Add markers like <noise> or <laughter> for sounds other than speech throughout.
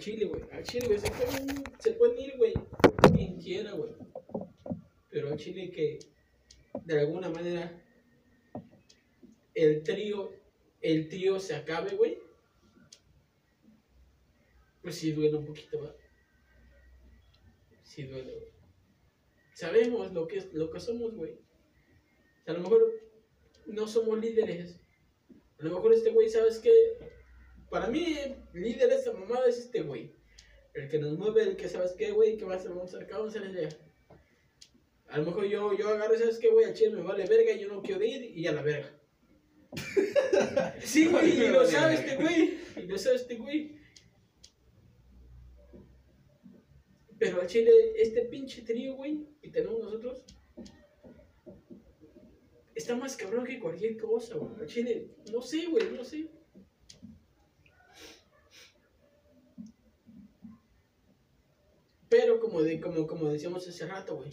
Chile, güey. A Chile, güey. Se pueden, se pueden ir, güey. Quien quiera, güey. Pero a Chile que, de alguna manera, el trío, el trío se acabe, güey. Pues sí duele un poquito, ¿verdad? Sí duele. Sabemos lo que, es, lo que somos, güey. A lo mejor no somos líderes. A lo mejor este güey, ¿sabes qué? Para mí, líder de esta mamada es este güey. El que nos mueve, el que sabes qué, güey, que va a hacer, vamos a hacer vamos a hacer. A lo mejor yo, yo agarro, ¿sabes qué, güey? A Chile me vale verga, yo no quiero ir y a la verga. <laughs> sí, güey, y lo sabe este güey. Y lo sabe este güey. Pero al Chile, este pinche trío, güey, que tenemos nosotros, está más cabrón que cualquier cosa, güey. Al Chile, no sé, güey, no sé. Pero como, de, como, como decíamos hace rato, güey,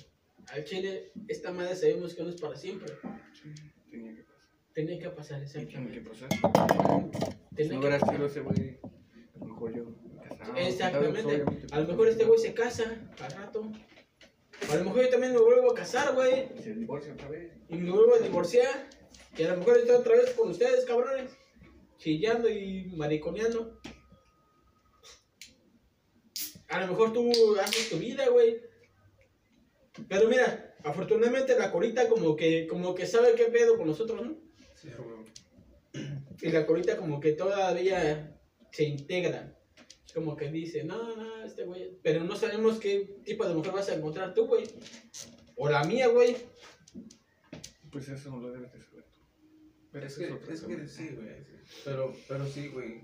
al Chile, esta madre sabemos que no es para siempre. Sí, tenía que pasar. Tenía que pasar, Tiene que exactamente. pasar. Tenía no que hubiera sido ese güey, a lo mejor yo me casaba. Exactamente. A lo mejor este güey se casa al rato. A lo mejor yo también me vuelvo a casar, güey. Se divorcia otra vez. Y me vuelvo a divorciar. Y a lo mejor estoy otra vez con ustedes, cabrones. Chillando y mariconeando. A lo mejor tú haces tu vida, güey. Pero mira, afortunadamente la corita como que, como que sabe qué pedo con nosotros, ¿no? Sí, güey. Y la corita como que todavía se integra. Como que dice, no, no, este güey. Pero no sabemos qué tipo de mujer vas a encontrar tú, güey. O la mía, güey. Pues eso no lo debes de saber tú. Pero Es que, es que cosa. sí, güey. Pero, pero sí, güey.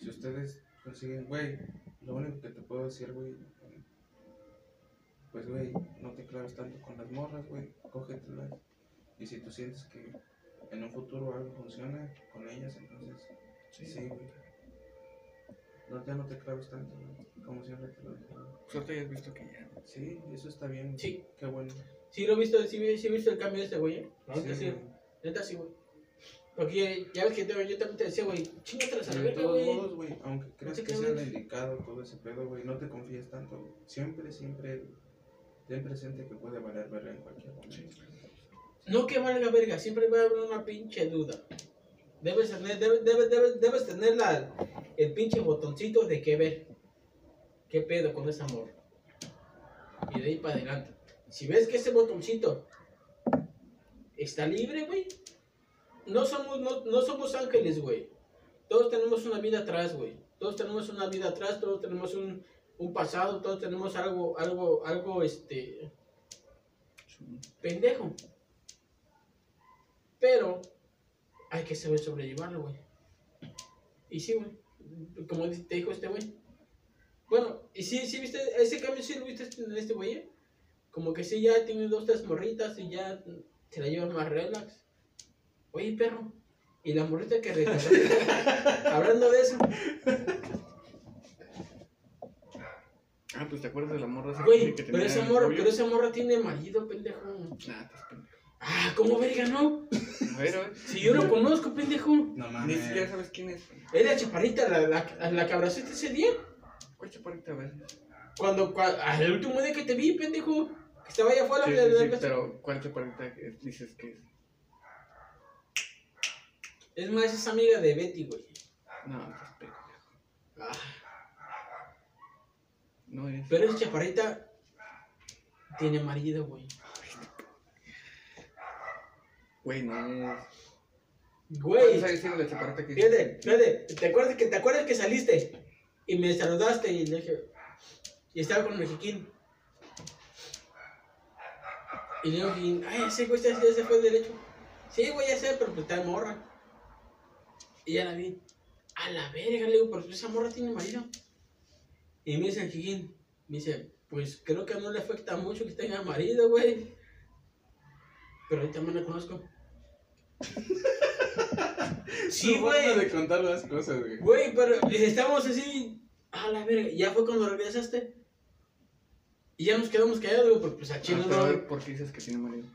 Si ustedes consiguen, güey, lo único que te puedo decir, güey, pues, güey, no te claves tanto con las morras, güey. Cógetelas. Y si tú sientes que en un futuro algo funciona con ellas, entonces, sí, güey. No, ya no te claves tanto, güey. Como siempre te lo digo. güey. Pues has visto que ya. Sí, eso está bien. Sí. Qué bueno. Sí lo he visto, sí, sí he visto el cambio de este güey, ¿eh? Sí. güey. Neta sí, güey. Porque ya ves que yo, yo también te decía, güey, chingatelas a la De verga, todos güey. modos, güey, aunque creas que sea indicado todo ese pedo, güey, no te confíes tanto. Siempre, siempre ten presente que puede valer verga en cualquier momento. No que valga verga, siempre va a haber una pinche duda. Debes tener, debes, debes, debes, debes tener la, el pinche botoncito de que ver. ¿Qué pedo con ese amor? Y de ahí para adelante. Si ves que ese botoncito está libre, güey. No somos, no, no somos ángeles, güey. Todos tenemos una vida atrás, güey. Todos tenemos una vida atrás, todos tenemos un, un pasado, todos tenemos algo, algo, algo, este, pendejo. Pero hay que saber sobrellevarlo, güey. Y sí, güey. Como te dijo este güey. Bueno, y sí, sí, viste, ese cambio sí lo viste en este güey. eh? Como que sí, ya tiene dos, tres morritas y ya se la llevan más relax. Oye, perro. Y la morrita que retrataste, <laughs> hablando de eso, Ah, pues te acuerdas de la morra esa güey, que pero esa morra, pero esa morra tiene marido, pendejo. Nah, estás pendejo. Ah, ¿cómo verga, no? A ver, a ver. Si yo lo conozco, pendejo. No Ni siquiera sabes quién es. Es la chaparrita, la, la, la que abrazaste ese día. ¿Cuál chaparrita? A ver. Cuando, cua- ah, el último día que te vi, pendejo. Que estaba allá afuera Sí, de sí, la sí, pero ¿cuál chaparrita dices que es? Es más, es amiga de Betty, güey. No, estás pendejo. Ah, No es. pero esa chaparrita tiene marido, güey. Güey, no es. Güey, ¿Sabes la chaparrita que fíjate, fíjate. ¿Te acuerdas, que, ¿Te acuerdas que saliste? Y me saludaste y le dije. Y estaba con el Jiquín. Y le digo, Jiquín, ay, ese güey ya se fue derecho. Sí, güey, ya sé, pero pues está morra. Y ya la vi. A la verga, le digo, pero esa morra tiene marido. Y me dice el Jiquín, me dice, pues creo que no le afecta mucho que tenga marido, güey. Pero ahorita me la conozco. <laughs> sí, güey. de contar las cosas, güey. Güey, pero estábamos así. A la verga. Ya fue cuando regresaste. Y ya nos quedamos callados, güey, porque pues a Ah, Chino pero a no. ver, ¿por qué dices que tiene marido?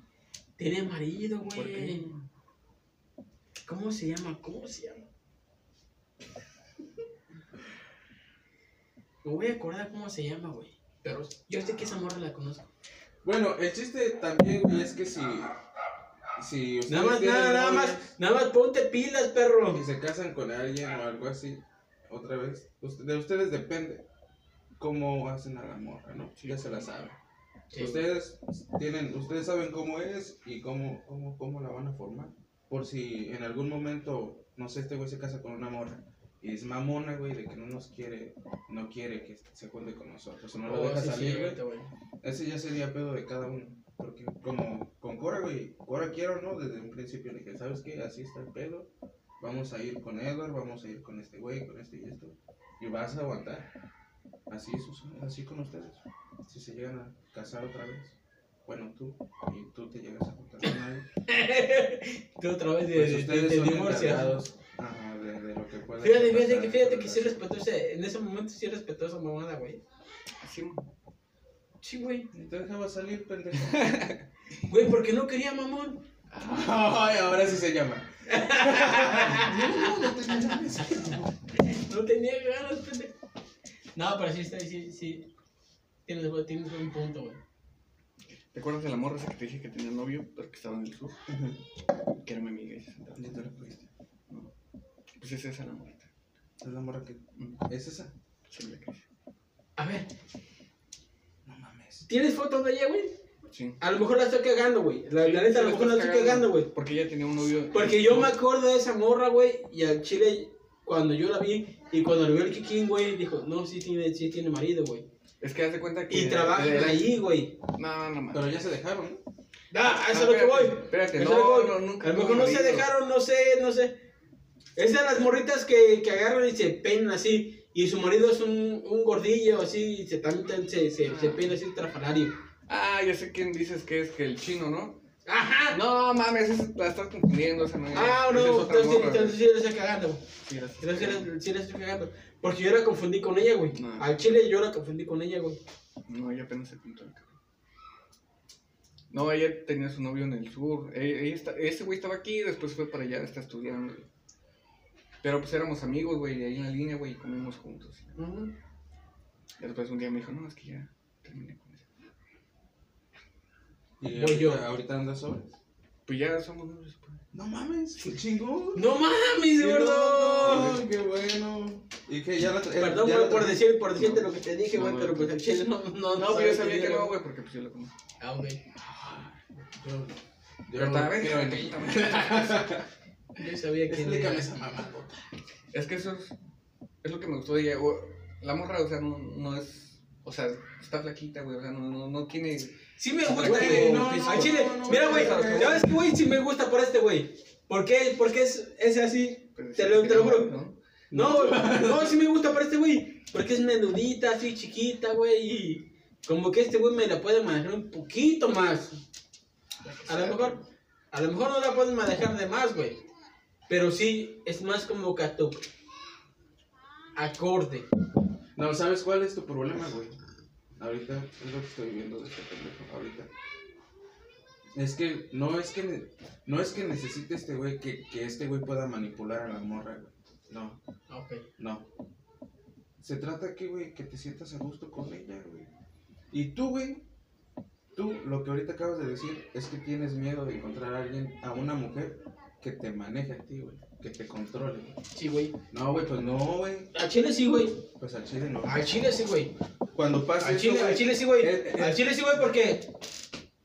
Tiene marido, ¿Por qué? ¿Cómo se llama? ¿Cómo se llama? Me voy a acordar cómo se llama, güey. Pero yo sé que esa morra la conozco. Bueno, el chiste también, güey, es que si. Si Nada más, nada, nada más, nada más ponte pilas, perro. Y se casan con alguien o algo así, otra vez. De ustedes depende cómo hacen a la morra, ¿no? Ya se la saben. Sí. Ustedes tienen, ustedes saben cómo es y cómo, cómo, cómo la van a formar. Por si en algún momento, no sé, este güey se casa con una morra y es mamona, güey, de que no nos quiere, no quiere que se junte con nosotros o no lo Oh, deja sí, salir, güey. Ese ya sería pedo de cada uno. Porque como con Cora, güey, Cora quiero, ¿no? Desde un principio le dije, ¿sabes qué? Así está el pedo. Vamos a ir con Edward, vamos a ir con este güey, con este y esto. Y vas a aguantar. Así es, Susana, así con ustedes. Si se llegan a casar otra vez. Bueno, tú. Y tú te llegas a juntar con alguien. <laughs> Tú otra vez de, Pues de- ustedes de son divorcias. encargados ajá, de, de lo que pueda Fíjate, fíjate, pasar que, fíjate que sí respetó ese, en ese momento sí respetó esa mamada, güey. Mo. Sí, güey. Ni te dejaba salir, pendejo. <laughs> Güey, porque no quería mamón. Ay, ahora sí se llama. <laughs> no, no te llames. No tenía ganas, pendejo. No, pero sí está, sí, sí. Tienes, güey, tienes un punto, güey. ¿Te acuerdas de la morra esa que te dije que tenía novio, pero que estaba en el sur? Que era mi amiga y se sentaba. Ya te lo fuiste. Pues es esa la morrita. Es la morra que. ¿Es esa? Sí, la que. A ver, No mames. ¿tienes fotos de ella, güey? Sí. A lo mejor la estoy cagando, güey. La, Sí, la neta, a lo mejor la estoy cagando, güey. Porque ella tenía un novio. Porque yo me acuerdo de esa morra, güey, y al chile, cuando yo la vi, y cuando le vio el Kikín, güey, dijo, no, sí tiene, sí tiene marido, güey. Es que haz de cuenta que. Y trabajan ahí, güey. No, no más. Pero ya se dejaron, ¿no? Ah, a eso es Ah, lo que espérate, voy. Espérate, Eso no, es lo que no, nunca. A lo mejor no se dejaron, no sé, no sé. Es de las morritas que, que agarran y se peinan así. Y su marido es un, un gordillo así, y se, también se, se, se peina así trafalario. Ah, ya sé quién dices que es que el chino, ¿no? Ajá. No, mames, la estás confundiendo, esa no es. Ah, es no, entonces, sí- entonces sí le estoy cagando. Sí, le estoy cagando. Porque yo la confundí con ella, güey. No. Al chile yo la confundí con ella, güey. No, ella apenas se pintó el cabello. No, ella tenía su novio en el sur. Ella- ella está- ese güey estaba aquí, después fue para allá, está estudiando. güey. Pero pues éramos amigos, güey, de ahí en la línea, güey, y comimos juntos. Ujú. Y después un día me dijo, no, es que ya terminé con eso. Y ahorita, yo. ahorita andas sobres. Pues ya somos novios. No mames, qué chingón. ¡No mames, gordo! loco, Qué bueno. Y que ya la Perdón ya güey, la por decir, por decirte lo que te dije, No, güey, pero pues al chile no, no, No, pues yo sabía que no, güey. porque pues yo lo conozco. Ah, güey. Yo, Yo Pero no venir. yo sabía que Explícame esa mamá. Es que eso es, es lo que me gustó de ella. La morra, o sea, no, no es. O sea, está flaquita, güey. O sea, no, no, no tiene. Sí me gusta, Güey, güey. no, No, no, al chile, no, no, mira, güey, no. ¿sabes qué, güey? Sí me gusta por este, güey. ¿Por qué? Porque es, es así. Te lo- te lo juro. ¿no? No, güey, no, sí me gusta por este, güey. Porque es menudita, así chiquita, güey. Y como que este güey me la puede manejar un poquito más. A lo mejor, a lo mejor no la pueden manejar de más, güey. Pero sí, es más como que a tu acorde. No, ¿sabes cuál es tu problema, güey? Ahorita es lo que estoy viendo de este pendejo. Ahorita. Es que no es que no es que necesite este güey que, que este güey pueda manipular a la morra, güey. No, Ok. no. Se trata que, güey, que te sientas a gusto con ella, güey. Y tú, güey, tú lo que ahorita acabas de decir es que tienes miedo de encontrar a alguien, a una mujer que te maneje a ti, güey, que te controle, güey. Sí, güey. No, güey, pues no, güey. Al chile sí, güey. Pues al chile no. Al chile sí, güey. Cuando pasa Al chile, al chile sí, güey. Eh, eh. Al chile sí, güey, porque.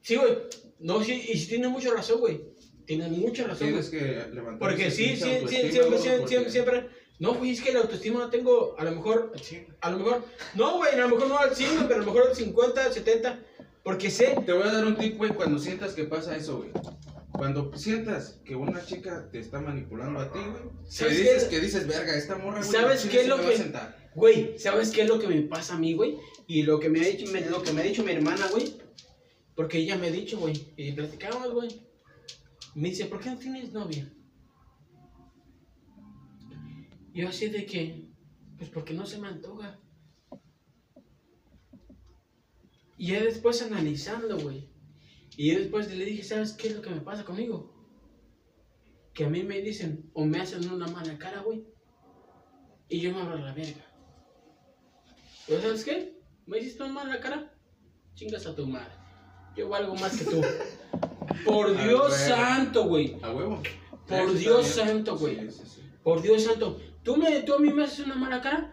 Sí, güey. No, sí, y sí tiene mucha razón, güey. Tiene mucha razón. Tienes que levantar. Porque sí, sí, sí, siempre, siempre, siempre, siempre. No, güey, es que la autoestima no tengo, a lo mejor, a lo mejor, no, güey, a lo mejor no al 100, güey, pero a lo mejor al 50, 70, porque sé, Te voy a dar un tip, güey, cuando sientas que pasa eso, güey. Cuando sientas que una chica te está manipulando a ti, güey. Que ¿Sabes dices qué? que dices, verga, esta morra, güey. ¿Sabes qué es lo que- sentar". güey, ¿sabes qué es lo que me pasa a mí, güey? Y lo que me ha dicho, me- lo que me ha dicho mi hermana, güey, porque ella me ha dicho, güey, y platicamos, güey. Me dice, ¿por qué no tienes novia? Yo así de que, pues porque no se me antoja. Y ya después analizando, güey. Y yo después le dije, ¿sabes qué es lo que me pasa conmigo? Que a mí me dicen, o me hacen una mala cara, güey. Y yo me abro la verga. Pero ¿sabes qué? ¿Me hiciste un mal la cara? Chingas a tu madre. Yo valgo más que tú. Por <laughs> Dios santo, güey. A huevo. Por Eso Dios santo, güey. Sí, sí, sí. Por Dios santo. ¿Tú, me, ¿Tú a mí me haces una mala cara?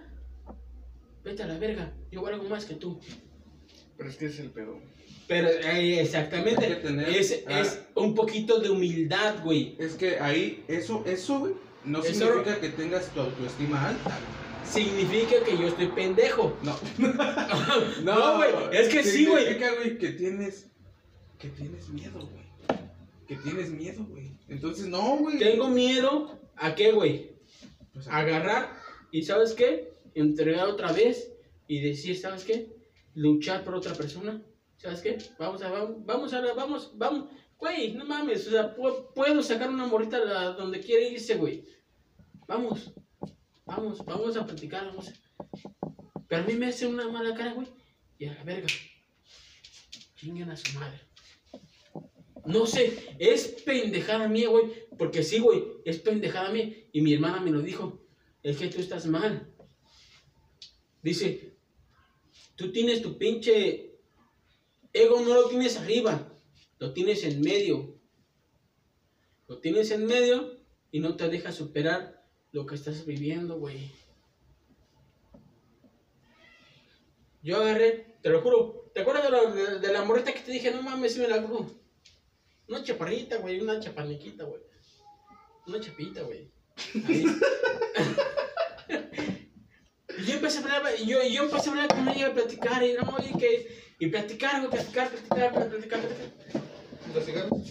Vete a la verga. Yo valgo más que tú. Pero es que es el pedo. Pero eh, exactamente. Hay que tener- es, ah. es un poquito de humildad, güey. Es que ahí, eso, eso, güey, no Eso- significa que tengas tu autoestima alta. güey. Significa que yo estoy pendejo. <laughs> <laughs> No. No, güey, es que sí, güey. Significa, güey, que tienes, que tienes miedo, güey. Que tienes miedo, güey. Entonces, no, güey. Tengo miedo a qué, güey. Pues, Agarrar y, ¿sabes qué? Entregar otra vez y decir, ¿sabes qué? Luchar por otra persona. ¿Sabes qué? Vamos a, vamos, a, vamos, vamos. Güey, no mames, o sea, pu- puedo sacar una morrita a donde quiere irse, güey. Vamos, vamos, vamos a platicar, vamos. Pero a mí me hace una mala cara, güey. Y a la verga. Chingan a su madre. No sé, es pendejada mía, güey. Porque sí, güey, es pendejada mía. Y mi hermana me lo dijo. Es que tú estás mal. Dice, tú tienes tu pinche ego, no lo tienes arriba. Lo tienes en medio. Lo tienes en medio y no te deja superar lo que estás viviendo, güey. Yo agarré, te lo juro. ¿Te acuerdas de la, de, la morrita que te dije? No mames, si me la cojo. Una chaparrita, güey, una chapaniquita, güey. Una chapita, güey. Y <laughs> yo empecé a hablar, yo, yo empecé a hablar con ella, a platicar, y no, y que, y platicar, güey, platicar, platicar, platicar, platicar. ¿Los cigarros?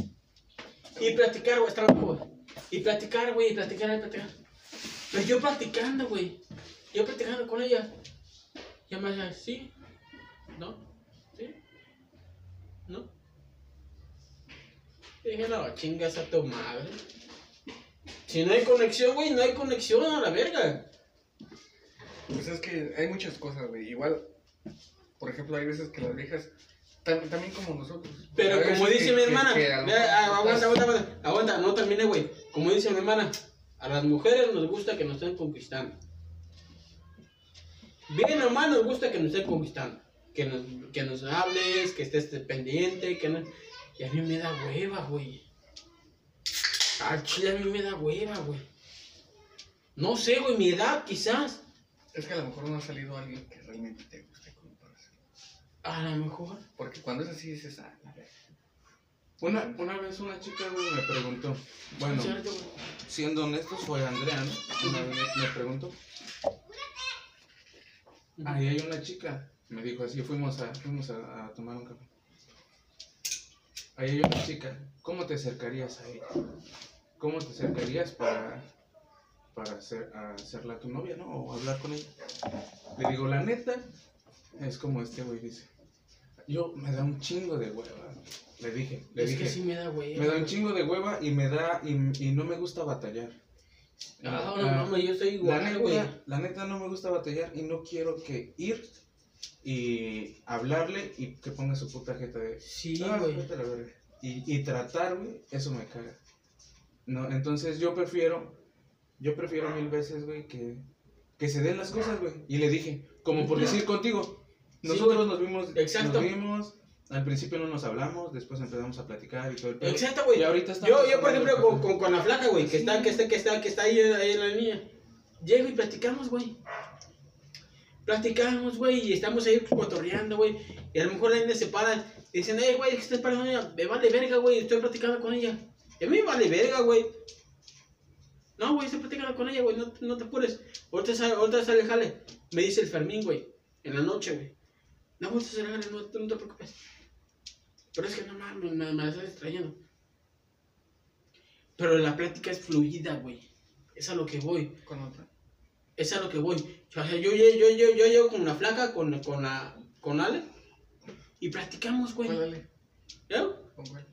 Y platicar, güey, está loco, güey. Y platicar, güey, y platicar, y platicar. Pero yo platicando, güey. Yo platicando con ella. Ya me decía, ¿sí? ¿No? ¿Sí? ¿No? Y dije, no, chingas a tu madre. Si no hay conexión, güey, no hay conexión a la verga. Pues es que hay muchas cosas, güey. Igual, por ejemplo, hay veces que las viejas, tam- también como nosotros. Pero Hay como veces dice que- mi que- hermana, que a lo vea, mejor ah, aguanta, aguanta, aguanta, aguanta, no terminé, güey. Como dice mi hermana, a las mujeres nos gusta que nos estén conquistando. Bien o mal nos gusta que nos estén conquistando. Que nos, que nos hables, que estés pendiente, que no... Y a mí me da hueva, güey. Al chile a mí me da hueva, güey. No sé, güey, mi edad quizás. Es que a lo mejor no ha salido alguien que realmente te guste como para hacerlo. A lo mejor. Porque cuando es así dices, ah, la. Una, una vez una chica, güey, me preguntó, bueno, siendo honestos, fue Andrea, ¿no? Una vez me preguntó, ahí hay una chica, me dijo así, fuimos a, fuimos a, a tomar un café. Ahí hay una chica, ¿cómo te acercarías a ella? ¿Cómo te acercarías para, para hacer, hacerla tu novia, ¿no? O hablar con ella. Le digo, la neta, es como este güey dice. Yo me da un chingo de hueva. Le dije, le Es dije. que sí me da hueva. Me da un chingo de hueva y me da y, y no me gusta batallar. No, Ah, no, mames, yo soy la, igual, güey. la neta no me gusta batallar y no quiero que ir y hablarle y que ponga su puta jeta de Sí, "Ah, güey. vete a la verga". y, y tratar, güey, eso me caga. No, entonces yo prefiero, yo prefiero mil veces, güey, que, que se den las cosas, güey. Y le dije, como por decir contigo, Sí, nosotros nos vimos, Exacto. nos vimos, al principio no nos hablamos, después empezamos a platicar y todo el pedo. Exacto, güey. Y ahorita estamos Yo, yo, por ejemplo, con, con, con la flaca, güey, que está, que está, que está, que está ahí, ahí en la línea. Llego y platicamos, güey. Platicamos, güey, y estamos ahí cotorreando, güey. Y a lo mejor la niña se para y dicen, eh, güey, ¿qué estás parando ella? Me vale verga, güey, estoy platicando con ella. Y a mí me vale verga, güey. No, güey, estoy platicando con ella, güey, no, no te apures. Ahorita sale, ahorita sale jale. Me dice el Fermín, güey, en la noche, güey. No, ahorita sale jale, no, no te preocupes. Pero es que no mames, me, me la estás distrayendo. Pero la plática es fluida, güey. Es a lo que voy. Con otra. Es a lo que voy. O sea, yo, yo, yo, yo, yo llego con la flaca, con, con, la, con Ale. Y platicamos, güey. ¿Cuál dale? ¿Ya? ¿Con cuál?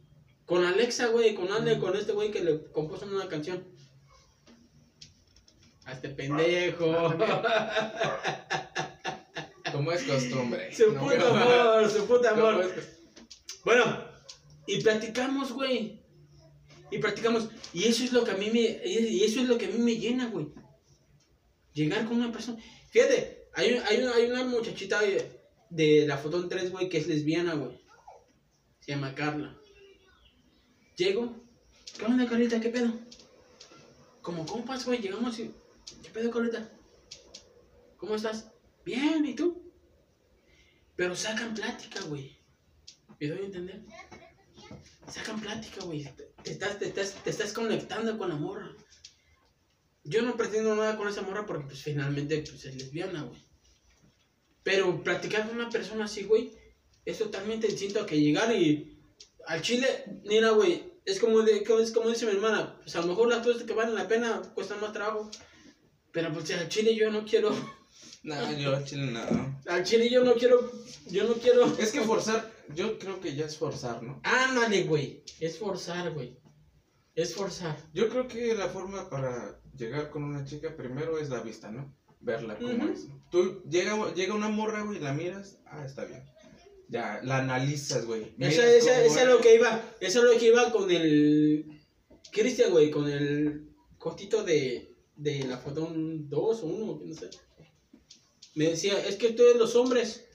Con Alexa, güey, con Ale, con este güey que le compuso una canción. A este pendejo. <laughs> Como es costumbre. su No, puto amor, su puto amor. Bueno, y platicamos, güey. Y platicamos. Y eso es lo que a mí me, y eso es lo que a mí me llena, güey. Llegar con una persona. Fíjate, Hay, un- hay, una, hay una muchachita de, de la foto 3, güey, que es lesbiana, güey. Se llama Carla. Llego. ¿Qué onda, Carlita? ¿Qué pedo? Como compas, güey, llegamos y... ¿Qué pedo, Carlita? ¿Cómo estás? Bien, ¿y tú? Pero sacan plática, güey. ¿Me doy a entender? Sacan plática, güey. Te, estás, te, estás, te estás conectando con la morra. Yo no pretendo nada con esa morra porque, pues, finalmente, pues, es lesbiana, güey. Pero platicar con una persona así, güey, es totalmente distinto a que llegar y... Al chile, mira, güey, es como, de, es como dice mi hermana, pues a lo mejor las cosas que valen la pena cuestan más trabajo. Pero pues al chile yo no quiero... No, yo al chile no. Al chile yo no quiero... Yo no quiero... Es que forzar, yo creo que ya es forzar, ¿no? Ándale, güey. Es forzar, güey. Es forzar. Yo creo que la forma para llegar con una chica primero es la vista, ¿no? Verla como es. Tú llega, llega una morra, güey, la miras, ah, está bien. Ya, la analizas, güey. Esa, esa, esa es lo que iba. Esa es lo que iba con el. Cristian, güey, con el cortito de, de la foto 2 o 1, no sé. Me decía, es que ustedes los hombres.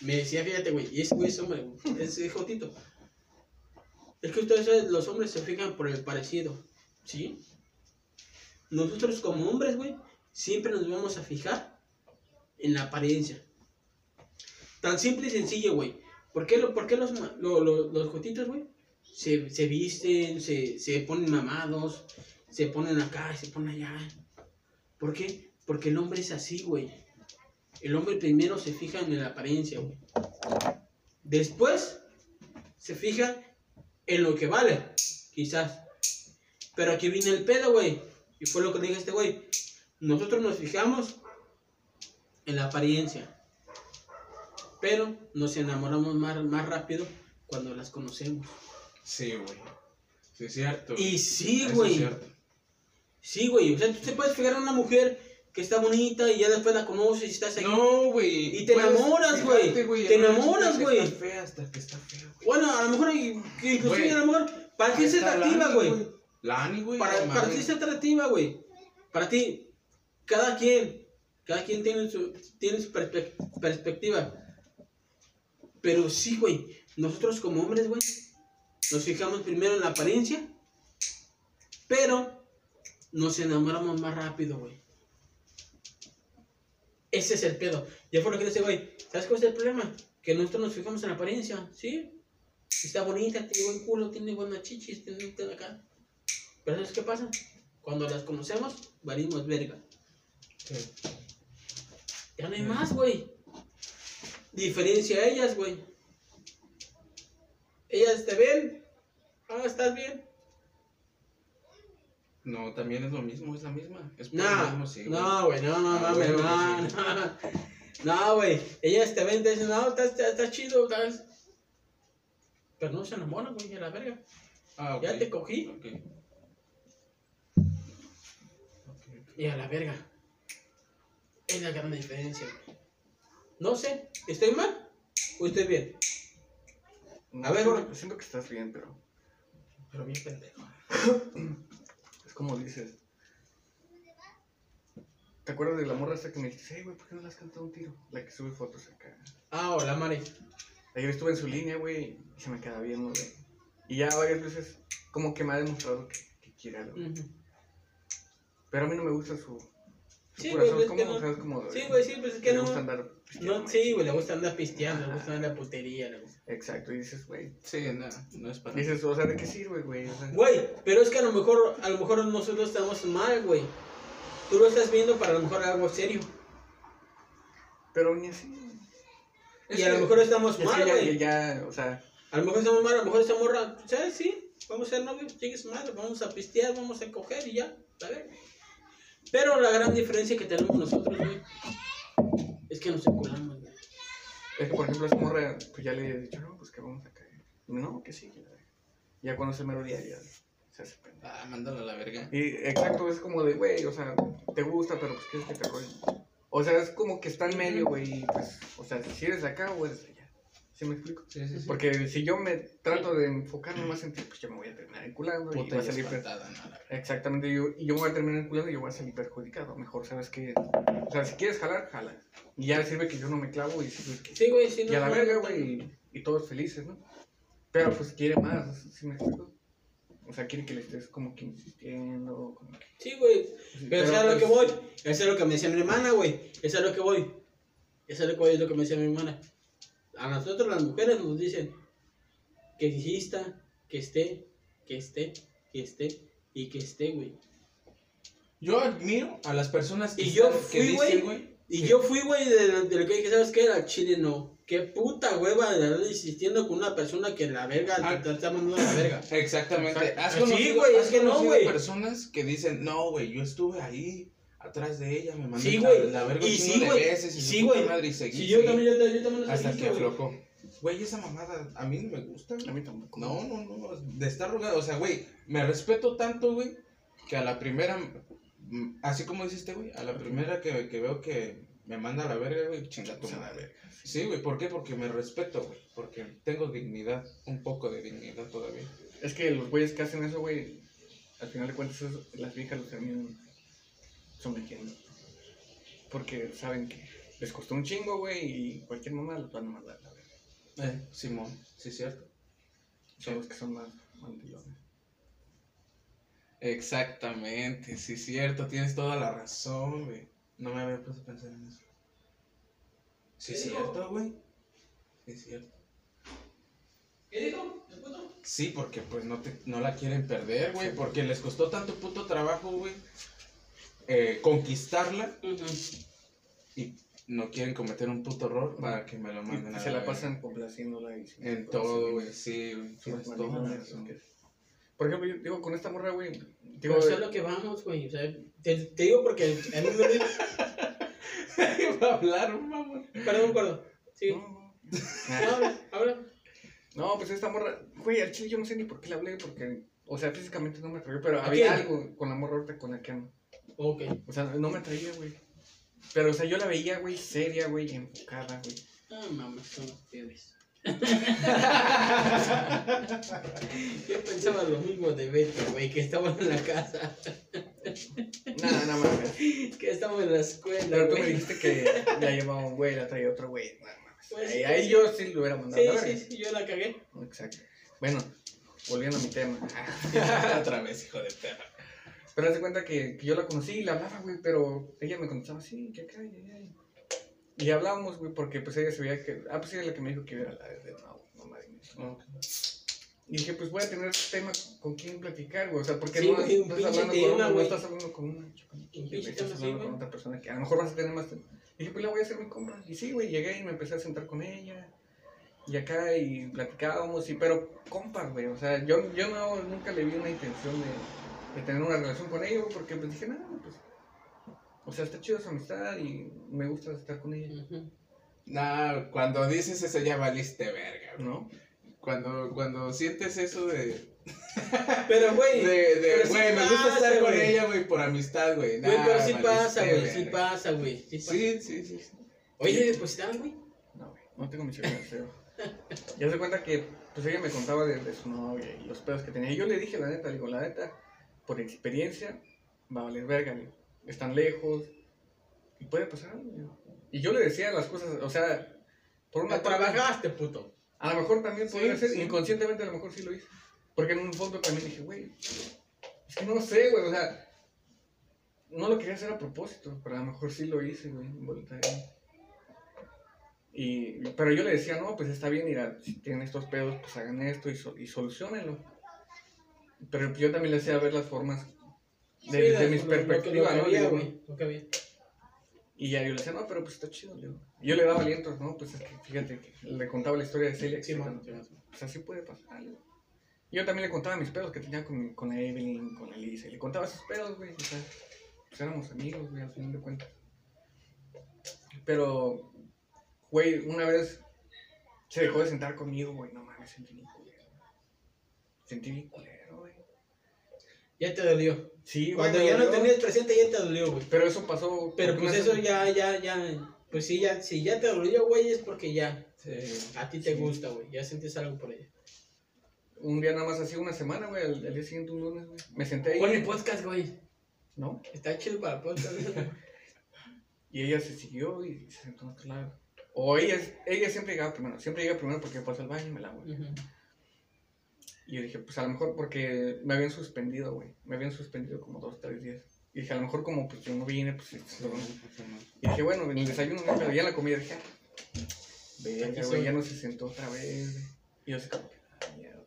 Me decía, fíjate, güey, y ese güey es hombre, güey, ese jotito. Es que ustedes los hombres se fijan por el parecido, ¿sí? Nosotros como hombres, güey, siempre nos vamos a fijar en la apariencia. Tan simple y sencillo, güey. ¿Por qué, lo, por qué los, lo- los jotitos, güey? Se, se visten, se, se ponen mamados, se ponen acá, se ponen allá. ¿Por qué? Porque el hombre es así, güey. El hombre primero se fija en la apariencia, güey. Después se fija en lo que vale, quizás. Pero aquí viene el pedo, güey. Y fue lo que dije este güey. Nosotros nos fijamos en la apariencia. Pero nos enamoramos más, más rápido cuando las conocemos. Sí, güey. Sí, es cierto. Y sí, güey. Sí, güey. O sea, tú te puedes fijar en una mujer que está bonita y ya después la conoces y estás ahí. No, güey. Y te Puedes enamoras, güey. Te enamoras, güey. Está fea hasta que está fea, güey. Bueno, a lo mejor, inclusive Güey. a lo mejor, para ti Ahí es atractiva, güey. Lani, güey. Para, para ti es atractiva, güey. Para ti, cada quien, cada quien tiene su, tiene su perspe- perspectiva. Pero sí, güey, nosotros como hombres, güey, nos fijamos primero en la apariencia, pero nos enamoramos más rápido, güey. Ese es el pedo. Ya fue lo que dice, güey. ¿Sabes cuál es el problema? Que nosotros nos fijamos en la apariencia, ¿sí? Está bonita, tiene buen culo, tiene buenas chichis, tiene, tiene acá. Pero ¿sabes qué pasa? Cuando las conocemos, valimos verga. Sí. Ya no hay más, güey. Diferencia a ellas, güey. Ellas te ven. Ah, estás bien. No, también es lo mismo, es la misma. Es No, mismo, sí, güey. no, güey, no, no, Ah, mames, bueno, no, sí. no. No, güey. Ellas te ven, te dicen, no, estás, estás, chido, estás. Pero no se enamoran, güey, a la verga. Ah, ok. Ya te cogí. Ok. Ok. Y a la verga. Es la gran diferencia, güey. No sé, ¿estoy mal o estoy bien? No, A ver, siento, siento que estás bien, pero Pero bien pendejo. <laughs> es como dices. ¿Te acuerdas de la morra esta que me dijiste, hey, güey, ¿por qué no le has cantado un tiro? La que sube fotos acá. Ah, hola, Mari. Ayer estuve en su línea, güey, y se me queda viendo, güey. Y ya varias veces, como que me ha demostrado que, que quiere algo. Pero a mí no me gusta su. Sí, güey, es como, que no- es como. Sí, güey, sí, pues es que le no. gusta andar. No, sí, güey, le gusta andar pisteando, le gusta andar la putería. Le gusta. Exacto, y dices, güey. Sí, no, no es para Dices, o sea, ¿de qué sirve, güey? O sea, Güey, pero es que a lo mejor, a lo mejor nosotros estamos mal, güey. Tú lo estás viendo para a lo mejor algo serio. pero ni así. Es y a lo mejor estamos Es mal, güey. ya, ya, o sea, A lo mejor estamos mal, a lo mejor esta morra, ¿sabes? Sí, vamos a ser novios, su madre, vamos a pistear, vamos a coger y ya, ¿sabes? Pero la gran diferencia que tenemos nosotros, güey, es que nos enculamos, güey. es que por ejemplo, esa morra, pues ya le he dicho, no, pues que vamos a caer. No, que sí, verga. Ya cuando se mero día, ya se hace pendejo. Ah, mándalo a la verga. Y exacto, es como de, güey, o sea, te gusta, pero pues quieres que te rollen. O sea, es como que está en medio, güey, y, pues, o sea, si eres de acá o eres de. ¿Sí me explico? Sí, sí, sí. Porque si yo me trato de enfocarme más en ti, pues ya me voy a terminar enculando y va a salir espantada, no. Exactamente, yo, y yo me voy a terminar enculando y yo voy a salir perjudicado. Mejor, ¿sabes qué? O sea, si quieres jalar, jala. Y ya sirve que yo no me clavo y sirve que... Sí, güey, sí, no. y a la verga, güey, y, y todos felices, ¿no? Pero pues quiere más, ¿sí me explico? O sea, quiere que le estés como que insistiendo, como que... Sí, güey. Pero, eso es lo que pues, voy. Eso es lo que me decía mi hermana, güey. Eso es lo que voy. Eso es lo que voy, es lo que me decía mi hermana. A nosotros las mujeres nos dicen que insista, que esté, que esté, que esté y que esté, güey. Yo admiro a las personas que, Y yo fui, güey, güey. Y que- yo fui, güey, de, lo- de lo que dije, ¿sabes qué? Al chile no. Qué puta hueva de andar insistiendo con una persona que la verga Ah. te está mandando la verga. Exactamente. Exacto. Has Sí, conocido, güey, has es que no, güey. personas que dicen, no, güey, yo estuve ahí atrás de ella, me mandé Sí, la- güey. la verga Y sí, güey. veces y Sí, puta güey. madre y seguí, Sí, yo seguí, también, yo, yo también lo hasta que güey. aflojó. Güey, esa mamada a mí no me gusta. güey. A mí tampoco. No, no, no, de estar rogado, o sea, güey, me respeto tanto, güey, que a la primera, mm, así como dices este, güey, a la primera que, que veo que me manda a la verga, güey, chinga tu madre. Sí, güey, ¿por qué? Porque me respeto, güey, porque tengo dignidad, un poco de dignidad todavía. Es que los güeyes que hacen eso, güey, al final de cuentas las viejas los terminan sometiendo. Porque saben que les costó un chingo, güey, y cualquier mamá los van a mandar a verga. Eh, Simón, sí, cierto. Son los que son más mandilones. Exactamente, sí, cierto, tienes toda la razón, güey. No me había puesto a pensar en eso. Sí, cierto, güey. Sí, cierto. ¿Qué dijo? ¿El puto? Sí, porque pues no, te, no la quieren perder, güey, porque les costó tanto puto trabajo, güey, eh, conquistarla y no quieren cometer un puto error para que me lo manden Y a se la pasan complaciéndola y en todo, güey, sí, güey, Por ejemplo, yo digo, con esta morra, güey, digo, eso es lo que vamos, güey. O sea, te, te digo porque a mí me dijo. Va a hablar, mamá. Perdón, perdón. Sí. no, No, no. habla, habla. No, pues esta morra, güey, al chile yo no sé ni por qué le hablé, porque, o sea, físicamente no me atraía, pero ¿A había algo con la morra ahorita con la que ando. Ok. O sea, no me atraía, güey. Pero, o sea, yo la veía, güey, seria, güey, enfocada, güey. Ah, mamá, son ustedes. <laughs> Yo pensaba lo mismo de Beto, güey, que estaba en la casa, Nada, nada más. que estaba en la escuela, Pero tú me güey. dijiste que ya llevaba un güey, la traía otro güey. Nada más. Pues, ahí, sí, ahí sí. yo sí lo hubiera mandado. Sí, a la sí, sí, yo la cagué. Exacto. Bueno, volviendo a mi tema. <laughs> Otra vez, hijo de perra. Pero haz de cuenta que, que yo la conocí y la hablaba, güey, pero ella me contestaba así, que acá, y y- Y hablábamos, güey, porque pues ella se veía que. Ah, pues ella es la que me dijo que era la de no, mamá de mí. Y dije, pues voy a tener tema con quién platicar, güey. O sea, porque Sí, no un estás hablando con una, no estás hablando con una güey, estás sí, hablando con otra persona que a lo mejor vas a tener más. tiempo. Dije, pues la voy a hacer mi compa. Y sí, güey, llegué y me empecé a sentar con ella. Y acá y platicábamos, y, pero compas, güey. O sea, yo, yo no, nunca le vi una intención de, de tener una relación con ella, güey, porque pues dije, nada, pues. O sea, está chido su amistad y me gusta estar con ella, Ujú. No, cuando dices eso ya valiste verga, güey. ¿no? Cuando, cuando sientes eso de, <laughs> Pero, güey, de, de, pero sí güey, me gusta pasa, estar con güey. ella, güey, por amistad, güey. güey, Nah, pero sí pasa, güey, sí pasa, güey. Sí, pasa. Sí, sí, sí. Oye, depositaron, güey. No, güey, no tengo mi celular, <laughs> cero. Ya se cuenta que, pues ella me contaba de, de su novia y los pedos que tenía. Y yo le dije, la neta, digo, la neta, por experiencia, va a valer verga. Están lejos y puede pasar. Y yo le decía las cosas, o sea, por una trabajaste, puto. A lo mejor también Sí, podría ser, sí. inconscientemente a lo mejor sí lo hice. Porque en un fondo también dije, güey, es que no sé, güey, o sea, no lo quería hacer a propósito, pero a lo mejor sí lo hice, güey, involuntariamente. Y, pero yo le decía, no, pues está bien, mira, si tienen estos pedos, pues hagan esto y, so- y solucionenlo. Pero yo también le hacía ver las formas de, Sí, lo- mis perspectivas, ¿no? había, güey. Lo que había. y ya yo le decía, no, pero pues está chido, le digo. Y yo le daba alientos, ¿no? Pues es que fíjate que le contaba la historia de Celia. Sí, man, man. pues así puede pasar. Y Yo también le contaba mis pedos que tenía con, con Evelyn, con Elisa. Y le contaba sus pedos, güey. O sea, pues éramos amigos, güey, al final de cuentas. Pero, güey, una vez se dejó de sentar conmigo, güey. No mames, sentí bien culero. Sentí bien culero, güey. Ya te dolió. Sí, güey. Cuando ya no dolió. tenías presente, ya te dolió, güey. Pero eso pasó. Pero pues eso ya, ya, ya. Pues sí, ya, si ya te dolió, güey, es porque ya Sí. a ti te Sí. gusta, güey. Ya sientes algo por ella. un día nada más así, una semana, güey, al, al día siguiente un lunes, güey. Me senté ahí. Pon el podcast, güey. ¿No? Está chido para podcast. <laughs> Y ella se siguió y se sentó en otro lado. O ella, ella siempre llegaba primero, siempre llega primero porque pasó al baño y me la voy. Ujú. Y yo dije, pues a lo mejor porque me habían suspendido, güey. Me habían suspendido como dos, tres días. Y dije, a lo mejor como pues yo no vine, pues... esto, ¿no? Y dije, bueno, en el desayuno, no, pero ya en la comida dije, ah, verga, güey, ya no se sentó otra vez. güey. Y yo así como que, ah, mierda.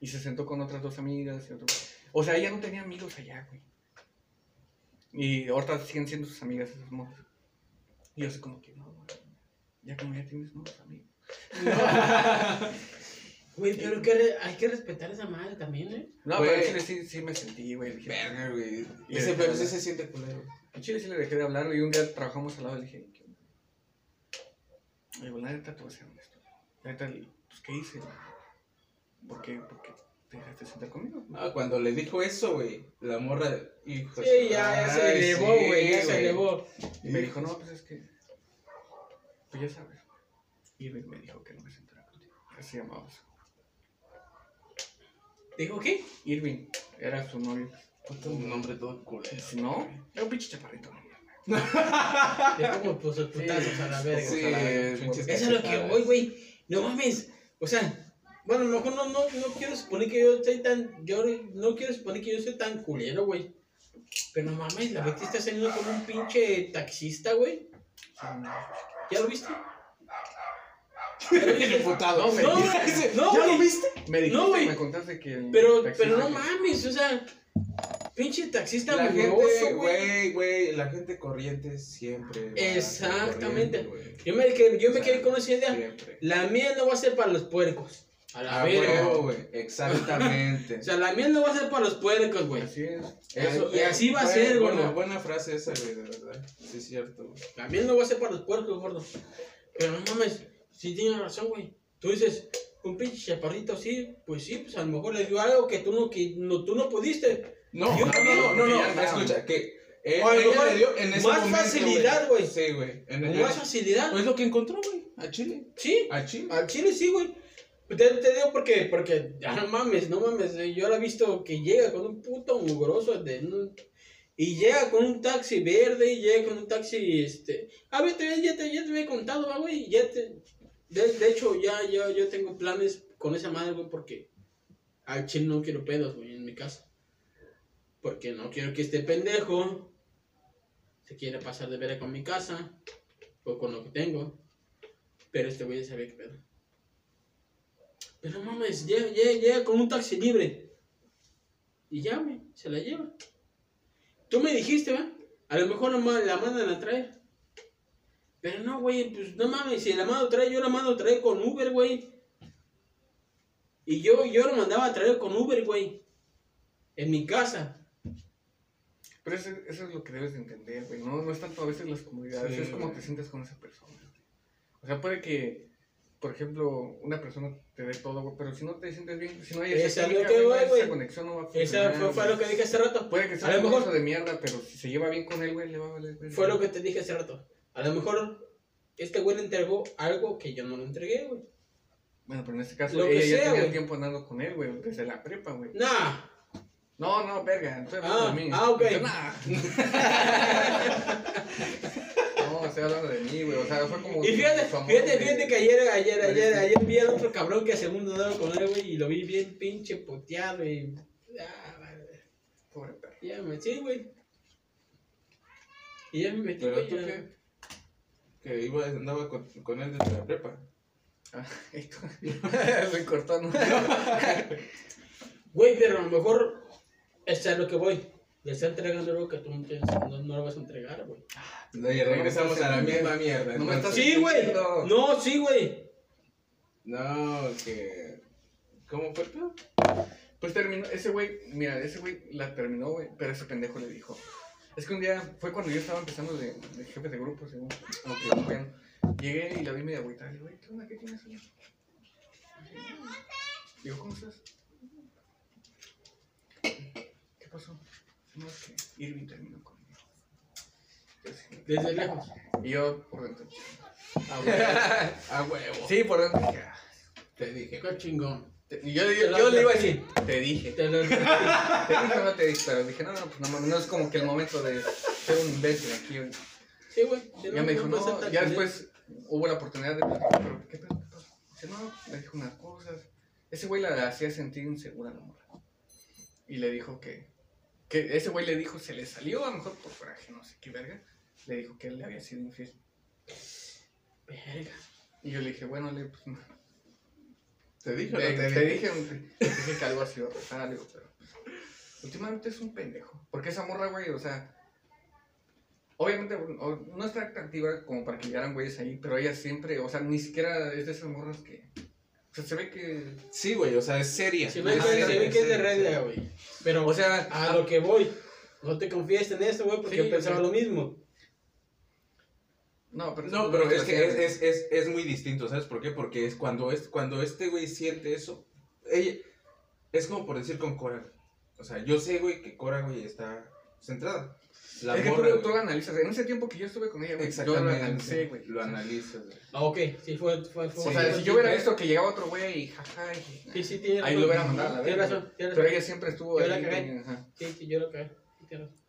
Y se sentó con otras dos amigas y otro... O sea, ella no tenía amigos allá, güey. Y ahorita siguen siendo sus amigas esas morras. Y yo así como que, no, güey, ya como ya tienes nuevos amigos. <laughs> <laughs> Güey, pero que re- hay que respetar esa madre también, ¿eh? No, Güey. pero en Chile sí, sí me sentí, güey. Dije, Verga, güey. Y Ese, pero sí se siente culero. En Chile sí le dejé de hablar y un día trabajamos al lado y le dije, ¿qué onda? Le digo, la neta te voy a ser honesto. La neta, pues, ¿qué hice? ¿Por qué, por qué te dejaste sentar conmigo? Ah, cuando le dijo eso, güey, la morra, hijo de Sí, su- ya, ya se Ay, elevó, sí, güey, ya se güey. elevó. Y me dijo, no, pues es que, pues ya sabes. Y me me dijo que no me sentara contigo. Así llamaba ¿Dijo qué? Irving, era su novio. Un nombre todo culero. Si no, era un pinche chaparrito. De como pues los putazos a la verga. Sí, o sea, pinches Eso es lo que voy, güey. No mames. O sea, bueno, a lo mejor no, no, no quiero suponer que yo soy tan. Yo no quiero suponer que yo soy tan culero, güey. Pero no mames, la Betty está saliendo como un pinche taxista, güey. ¿Ya lo viste? Diputado. No, me No, dijiste- no, ¿Ya lo güey. viste? Me dijiste, No, güey. me contaste que el Pero, pero no que- mames, o sea, pinche taxista La gente, güey. güey, güey, la gente corriente siempre. Exactamente. corriente, güey. Yo me, yo me O sea, quedé con esa idea. Siempre. La mía no va a ser para los puercos. A la Ah, verga. güey. Exactamente. <laughs> O sea, la mía no va a ser para los puercos, güey. Así es. y así va a güey, ser, buena, gordo. buena frase esa, güey, de verdad. Sí, es cierto, güey. La miel no va a ser para los puercos, gordo. Pero no mames, sí tienes razón, güey. Tú dices, un pinche chaparrito así, pues sí, pues a lo mejor le dio algo que tú no, que no, tú no pudiste. No, no, no, no, no, escucha, que a mejor le dio en ese más facilidad, güey. Sí, güey. Más facilidad. Pues lo que encontró, güey, a Chile. Sí, A Chile. al chile sí, güey. Te, te digo porque, porque, ya no mames, no mames. eh, Yo la he visto que llega con un puto mugroso de y llega con un taxi verde y llega con un taxi, este... A ver, te, ya, te, ya te había contado, güey. Ya te, de, de hecho, ya, yo tengo planes con esa madre, güey, porque al chile no quiero pedos, güey, en mi casa. Porque no quiero que este pendejo se quiera pasar de vera con mi casa o con lo que tengo. Pero este güey ya sabía qué pedo. Pero mames, llega, llega, llega con un taxi libre. Y ya, güey, se la lleva. Tú me dijiste, ¿va? A lo mejor la, la mandan a traer. Pero no, güey, pues no mames, si la mando a traer, yo la mando traer con Uber, güey. Y yo, yo la mandaba a traer con Uber, güey. En mi casa. Pero eso, eso es lo que debes de entender, güey. No, no es tanto a veces las comodidades, Sí, es como te sientes con esa persona. O sea, puede que, por ejemplo, una persona te dé todo, güey, pero si no te sientes bien, si no hay Esa esa, lo química, que voy, esa conexión no va a Esa funcionar, fue, fue lo que dije hace rato. Puede que sea lo un mejor- de mierda, pero si se lleva bien con él, güey, le va a valer. Fue lo que te dije hace rato. A lo mejor este güey le entregó algo que yo no le entregué, güey. Bueno, pero en este caso Lo que ella ya sea, tenía güey. tiempo andando con él, güey, desde la prepa, güey. Nah. No, no, verga, estoy hablando Ah, de mí. ah, ok. Nah. <laughs> no, estoy hablando de mí, güey, o sea, fue como... Y fíjate, su amor, fíjate, güey. fíjate que ayer, ayer, ayer, ayer vi a otro cabrón que segundo andaba con él, güey, y lo vi bien pinche puteado y. Ah, vale. Pobre perro. Ya me sí, güey. Y ya me metí, Pero güey. tú ya. qué? Que iba, andaba con, con él desde la prepa. Ah, Me cortó, ¿no? Güey, pero a lo mejor. Es a lo que voy. Le está entregando algo que tú no, tienes- no, no lo vas a entregar, güey. Oye, regresamos a la misma mierda. No me estás- entonces. Sí, güey. No. No, sí, güey. No, que. ¿Cómo fue el pedo? Pues terminó, ese güey, mira, ese güey la terminó, güey, pero ese pendejo le dijo. Es que un día fue cuando yo estaba empezando de, de jefe de grupo, según. Bueno. Llegué y la vi media agüita. Le digo, ¿qué onda? ¿Qué tienes ahí? Digo, ¿cómo estás? ¿Qué pasó? No, es que Irving terminó conmigo. Desde lejos. Y yo por dentro. Ah, <laughs> güey. A huevo. Sí, por dentro. "Ah". Te dije. Qué chingón. Te- y yo, Te yo, yo le iba a decir, te dije. Te lo <laughs> Te dije o no te dije, pero dije, no, no, pues no, no es como que el momento de ser un imbécil aquí. güey. Sí, güey. Ya me dijo, no, ya después hubo la oportunidad de platicar, pero ¿qué pedo? Dice, no, me dijo unas cosas. Ese güey la hacía sentir insegura a la morra. Y le dijo que, que ese güey le dijo, se le salió a lo mejor por coraje, no sé qué verga. Le dijo que él le había sido infiel. Verga. Y yo le dije, bueno, le, pues, no. ¿Te dije Te, te te dije? dije, te dije que algo ha sido real, digo, pero pues, últimamente es un pendejo. Porque esa morra, güey, o sea, obviamente no está atractiva como para que llegaran güeyes ahí, pero ella siempre, o sea, ni siquiera es de esas morras que, o sea, se ve que, Sí, güey, o sea, es seria. Se ve, que, se ve que es de regla, güey. Pero, o sea, a lo que voy. No te confíes en eso, güey, porque Sí, yo pensaba lo mismo. No, pero, No, pero es que es, es, es, es muy distinto, ¿sabes por qué? Porque es cuando, es cuando este güey siente eso, ella, es como por decir con Cora. O sea, yo sé, güey, que Cora, güey, está centrada. La es que morra, tú, güey, tú lo analizas, en ese tiempo que yo estuve con ella, güey, yo lo analicé, Exactamente. güey. Lo analizas, güey. Ah, ok. Sí, fue. fue, fue O Sí, sea, fue- si yo hubiera visto que llegaba otro güey y jaja, y- Sí, sí, tiene Ahí lo hubiera mandado a la Tienes razón, pero ella siempre estuvo Yo la ahí, cagué. güey, ajá. Sí, sí, yo lo cagué. Tienes razón.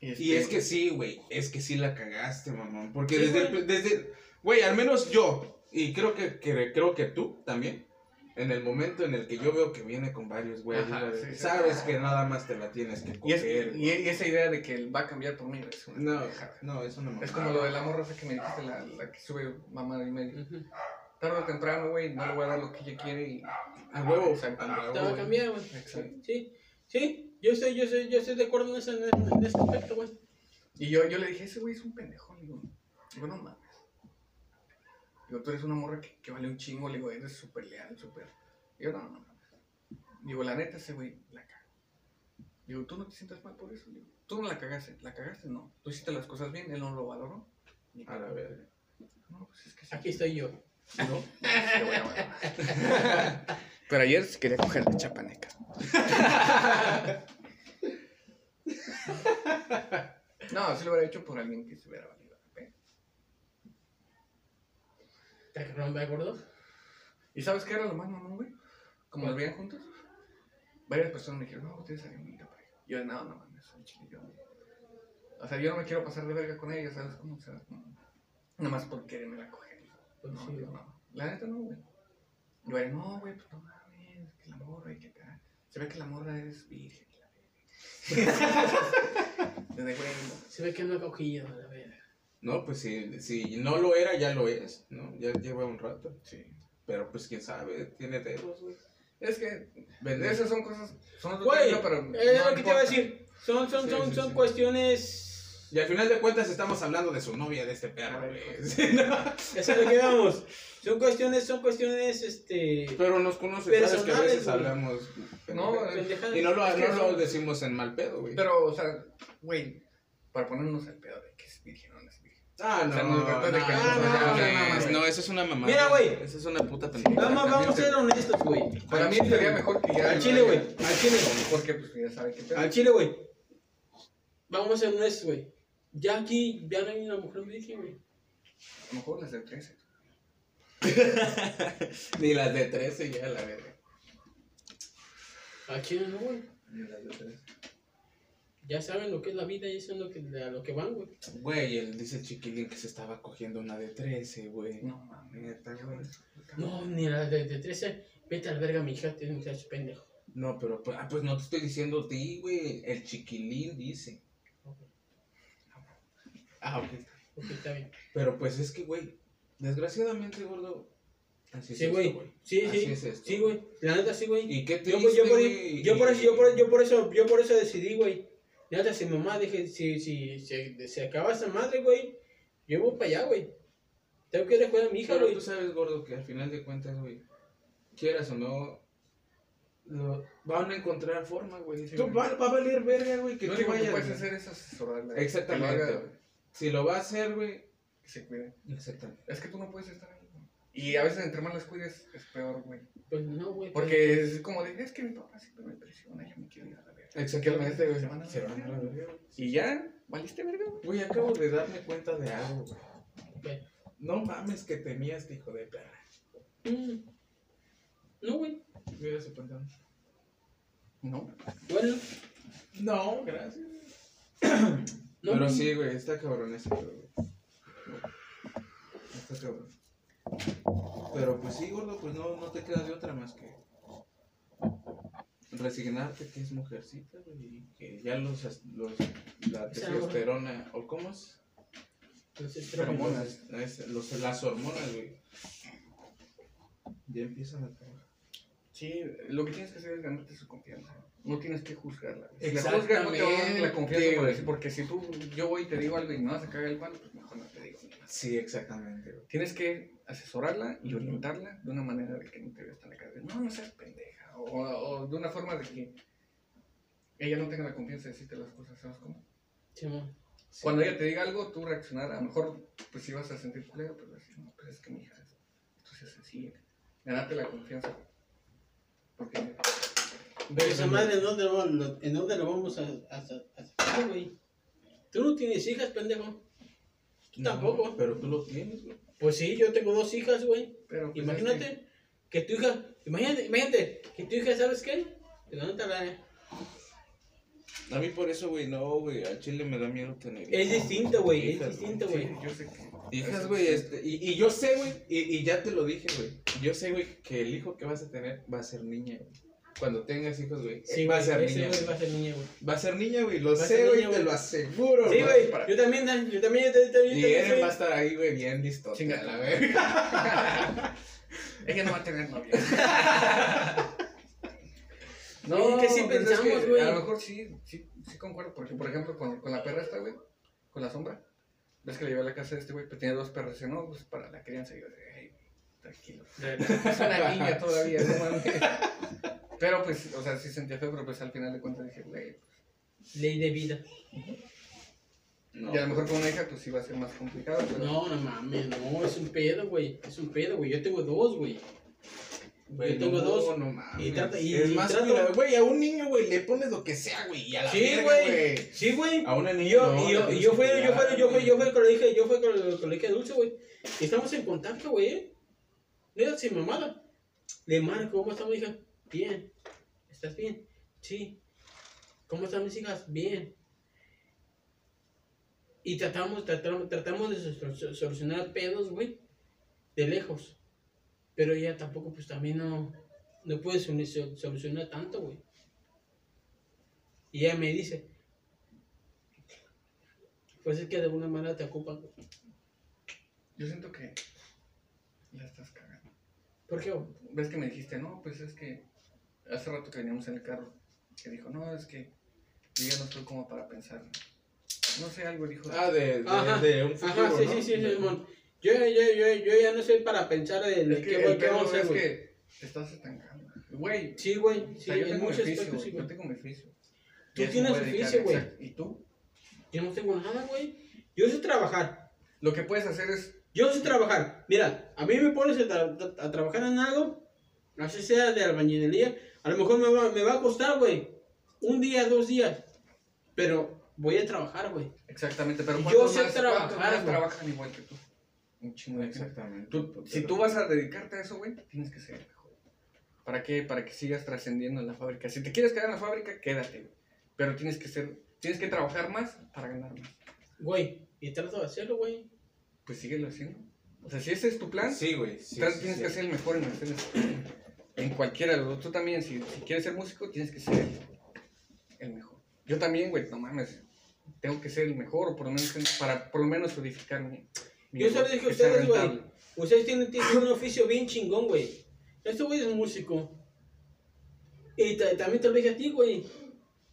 Y este, es que sí, güey, es que sí la cagaste, mamón. Porque Sí, desde, güey. el- desde, güey, al menos yo, y creo que, que- creo que tú también, en el momento en el que yo veo que viene con varios güeyes, Ajá, güey, sí, sí. sabes que nada más te la tienes que Y, es- coger. y- y esa idea de que él va a cambiar por mí, güey, es una No, pendejada. no, eso no me Es como lo de la morra esa que me dijiste, la, la que sube mamá y medio. Ujú. Tarde o temprano, güey, no le voy a dar lo que ella quiere y... A huevo, Exacto. Te va a cambiar, güey. Exacto. Sí, sí. Yo estoy, yo estoy, yo estoy de acuerdo en ese, en ese aspecto, güey. Y yo, yo le dije, ese güey es un pendejo, le digo, digo, no mames. Digo, tú eres una morra que, que vale un chingo, le digo, eres súper leal, súper... Digo, no, no mames. Digo, la neta, ese güey la caga. Digo, tú no te sientas mal por eso, digo, tú no la cagaste, la cagaste, no. Tú hiciste las cosas bien, él no lo valoró. Ni A la verga. No, pues es que sí. Aquí estoy yo. ¿No? Te voy a valorar. <laughs> Pero ayer se quería coger de chapaneca. No, sí lo hubiera hecho por alguien que se hubiera valido la pena. ¿Te acuerdas, me acuerdo? ¿Y sabes qué era lo más mamón, güey? Como nos veían juntos, varias personas me dijeron, no, ustedes serían bonita pareja. Yo, no, no mames, soy chile, yo. O sea, yo no me quiero pasar de verga con ella, ¿sabes cómo? O sea, nomás por quererme la coger. Pues no, sí, yo no. La neta no, güey. Y güey, no, güey, pues no mames, la morra y que acá. Se ve que la morra es virgen. la verga. <laughs> Se ve que no ha cogido, a la verga. No, pues si, si no lo era, ya lo es, ¿no? Ya lleva un rato. Sí. Pero pues quién sabe, tiene dedos, güey. Es que Vende. esas son cosas. Son Güey, pero. es no lo que te iba a decir. Son, son, Sí, son, sí, son sí. cuestiones. Y al final de cuentas estamos hablando de su novia, de este perro, güey. Sí, ¿no? Eso es lo que vamos. Son cuestiones, son cuestiones, este. Pero nos conoce, sabes que a veces güey. hablamos. No, y no lo, que no lo decimos en mal pedo, güey. Pero, o sea, güey, para ponernos al pedo de que es virgen o no es virgen. Ah, no, O sea, no, no, no, de que- no, no, no, no, no, no, no, eso es una mamada. Mira, güey. Eso es una puta pendejada. Vamos, vamos a ser honestos, güey. Para mí sería mejor que ya. Al chile, güey. Al chile. Porque, pues, ya sabe pedo. Al chile, güey. Vamos a ser honestos, güey. Ya aquí, ya no hay una mujer virgen, güey. A lo mejor las de 13. <laughs> Ni las de 13 ya, la verga. Al chile no, güey. Ni las de 13. Ya saben lo que es la vida y eso es lo que, a lo que van, güey. Güey, él dice el chiquilín que se estaba cogiendo una de 13, güey. No mames. Güey. No, ni la de, de 13. Vete al verga, mi hija, tiene un muchacho pendejo. No, pero pues, ah, pues no te estoy diciendo a ti, güey. El chiquilín dice. Ah, ok. Ok, está bien. Pero pues es que, güey, desgraciadamente, gordo. Así es Sí, esto, güey. Sí, Así sí. es esto. Sí, güey. La neta, sí, güey. Y qué Yo, triste, yo, por, güey, yo, por eso, yo, por, yo por eso, yo por eso decidí, güey. La neta, si mi mamá dije, si, si, si, se acaba esa madre, güey, yo voy para allá, güey. Tengo que ir a a mi hija, Pero güey. tú sabes, gordo, que al final de cuentas, güey, quieras o no, lo- van a encontrar forma, güey. Sí, Tú güey. va, va a valer verga, güey, que tú que vayas. puedes güey. hacer es asesorarla. Exactamente, Si lo va a hacer, güey. Que se cuide. Exactamente. Es que tú no puedes estar ahí, güey. Y a veces entre más las cuides es peor, güey. Pues no, güey. Porque es como de, es que mi papá siempre me presiona, ya me quiero ir a la verga. Exactamente, güey. Se van a Se van a la verga. Y ya, valiste verga, güey. Güey, acabo de darme cuenta de algo, güey. No mames que tenías, hijo de perra. Mm. No, güey. Mira ese pantalón. No. Bueno, No, gracias. <clears throat> no. Pero sí, güey, está cabrón ese pedo, güey. Está cabrón. Pero pues sí, gordo, pues no, no te queda de otra más que resignarte que es mujercita, güey, y que ya los, los la testosterona, o cómo es, Entonces, hormonas, es- los, las hormonas, güey, ya empiezan a trabajar. Sí, lo que tienes que hacer es ganarte su confianza. No tienes que juzgarla. Si la juzgas, no te va a dar la confianza para decir, porque si tú, yo voy y te digo algo y no vas a cagar el palo, pues mejor no te digo nada. Sí, exactamente, güey. Tienes que asesorarla y orientarla de una manera de que no te veas tan acá. de, No, no seas pendeja. O, o de una forma de que ella no tenga la confianza de decirte las cosas, ¿sabes cómo? Simón. Cuando ella te diga algo, tú reaccionar, a lo mejor, pues sí vas a sentir culero, pero decir, no, pues es que mi hija es, entonces así, ganarte la confianza. Porque, Pero esa madre, ¿en dónde, lo- lo- ¿en dónde lo vamos a, a, a sacar, güey? Tú no tienes hijas, pendejo. Tú No, tampoco. pero tú lo tienes, güey. Pues sí, yo tengo dos hijas, güey. pero pues, Imagínate es que tu hija, imagínate, imagínate que tu hija, ¿sabes qué? Te la nota la- A mí por eso, güey, no, güey, al chile me da miedo tener Es distinto, güey, es distinto, güey. sí, yo sé que. Hijas, güey, este, y, y yo sé, güey, y, y ya te lo dije, güey. Yo sé, güey, que el hijo que vas a tener va a ser niña, güey. Cuando tengas hijos, güey, Sí, va a güey, ser niña. güey güey. va a ser niña, güey. Va a ser niña, güey, lo sé, güey, te güey. lo aseguro, Sí, güey, para- yo también, Dan, yo también, yo también, Y soy- va a estar ahí, güey, bien listo. Chinga. la verga. Ella <laughs> no va a tener novia. <laughs> Es que sí pues es pensamos, que güey. A lo mejor sí, sí, sí concuerdo. Porque, por ejemplo, con, con la perra esta, güey, con la sombra. Ves que le llevé a la casa de este güey, pero tenía dos perras. Dice, no, pues para la crianza. Y yo, hey, tranquilo. <laughs> Es una niña todavía, no mames. Pero pues, o sea, sí sentía feo, pero pues al final de cuentas dije, güey. Ley de vida. No, y a lo mejor con una hija, pues sí va a ser más complicado. Pero, No, no mames, no, es un pedo, güey. Es un pedo, güey. Yo tengo dos, güey. güey, yo tengo no, dos. No, mames. Y trata- y- es y más, trato- mira, güey, a un niño, güey, le pones lo que sea, güey, y a la Sí, güey. Sí, güey. A niña, yo, no, y yo, y yo fui, yo fui, yo fui, yo fui con la hija, yo fui con, con la hija de Dulce, güey. Y estamos en contacto, güey, eh. Neta, sin mamada. Le marco, ¿cómo está mi hija? Bien. ¿Estás bien? Sí. ¿Cómo están mis hijas? Bien. Y tratamos, tratamos, tratamos de so- solucionar pedos, güey, de lejos. Pero ella tampoco, pues también no, no puede solu- so- solucionar tanto, güey. Y ella me dice, pues es que de alguna manera te ocupan. güey. Yo siento que la estás cagando. ¿Por qué? ves que me dijiste, no, pues es que hace rato que veníamos en el carro, que dijo, no, es que yo ya no estoy como para pensar. No sé, algo dijo. Ah, de, de, Ajá, de un futuro, Ajá, sí, ¿no? sí, sí, Simón. Yo, yo, yo, yo ya no sé para pensar en es que qué, el qué vamos a hacer, es güey. que te estás estancando. Güey, Sí, güey, o sí, sea, yo en tengo mi muchos oficio, aspectos sí, yo tengo mi oficio. Tú tienes oficio, güey. ¿Y tú? Yo no tengo nada, güey. Yo sé trabajar. Lo que puedes hacer es, Yo sé trabajar. Mira, a mí me pones a, tra- a trabajar en algo, así sea de albañilería, a lo mejor me va, me va a costar, güey, un día, dos días, pero voy a trabajar, güey. exactamente, pero Yo ¿cuántos sé más, trabajar, trabajan igual que tú? Un chingo de gente. Exactamente. Tú- si tú vas a dedicarte a eso, güey, tienes que ser el mejor. ¿Para qué? Para que sigas trascendiendo en la fábrica. Si te quieres quedar en la fábrica, quédate, güey. Pero tienes que ser, tienes que trabajar más para ganar más. Güey, y trato de hacerlo, güey. Pues síguelo haciendo. O sea, si ese es tu plan, Sí, güey. Sí, tra- sí, tienes sí. que ser el mejor en hacer eso. En cualquiera de los dos. Tú también, si, si quieres ser músico, tienes que ser el mejor. Yo también, güey, no mames. Tengo que ser el mejor, o por lo menos, para por lo menos solidificar mi. mi Yo se lo negocio, dije a ustedes, güey. Ustedes tienen, tienen un oficio bien chingón, güey. Este güey es músico. Y ta- también te lo dije a ti, güey.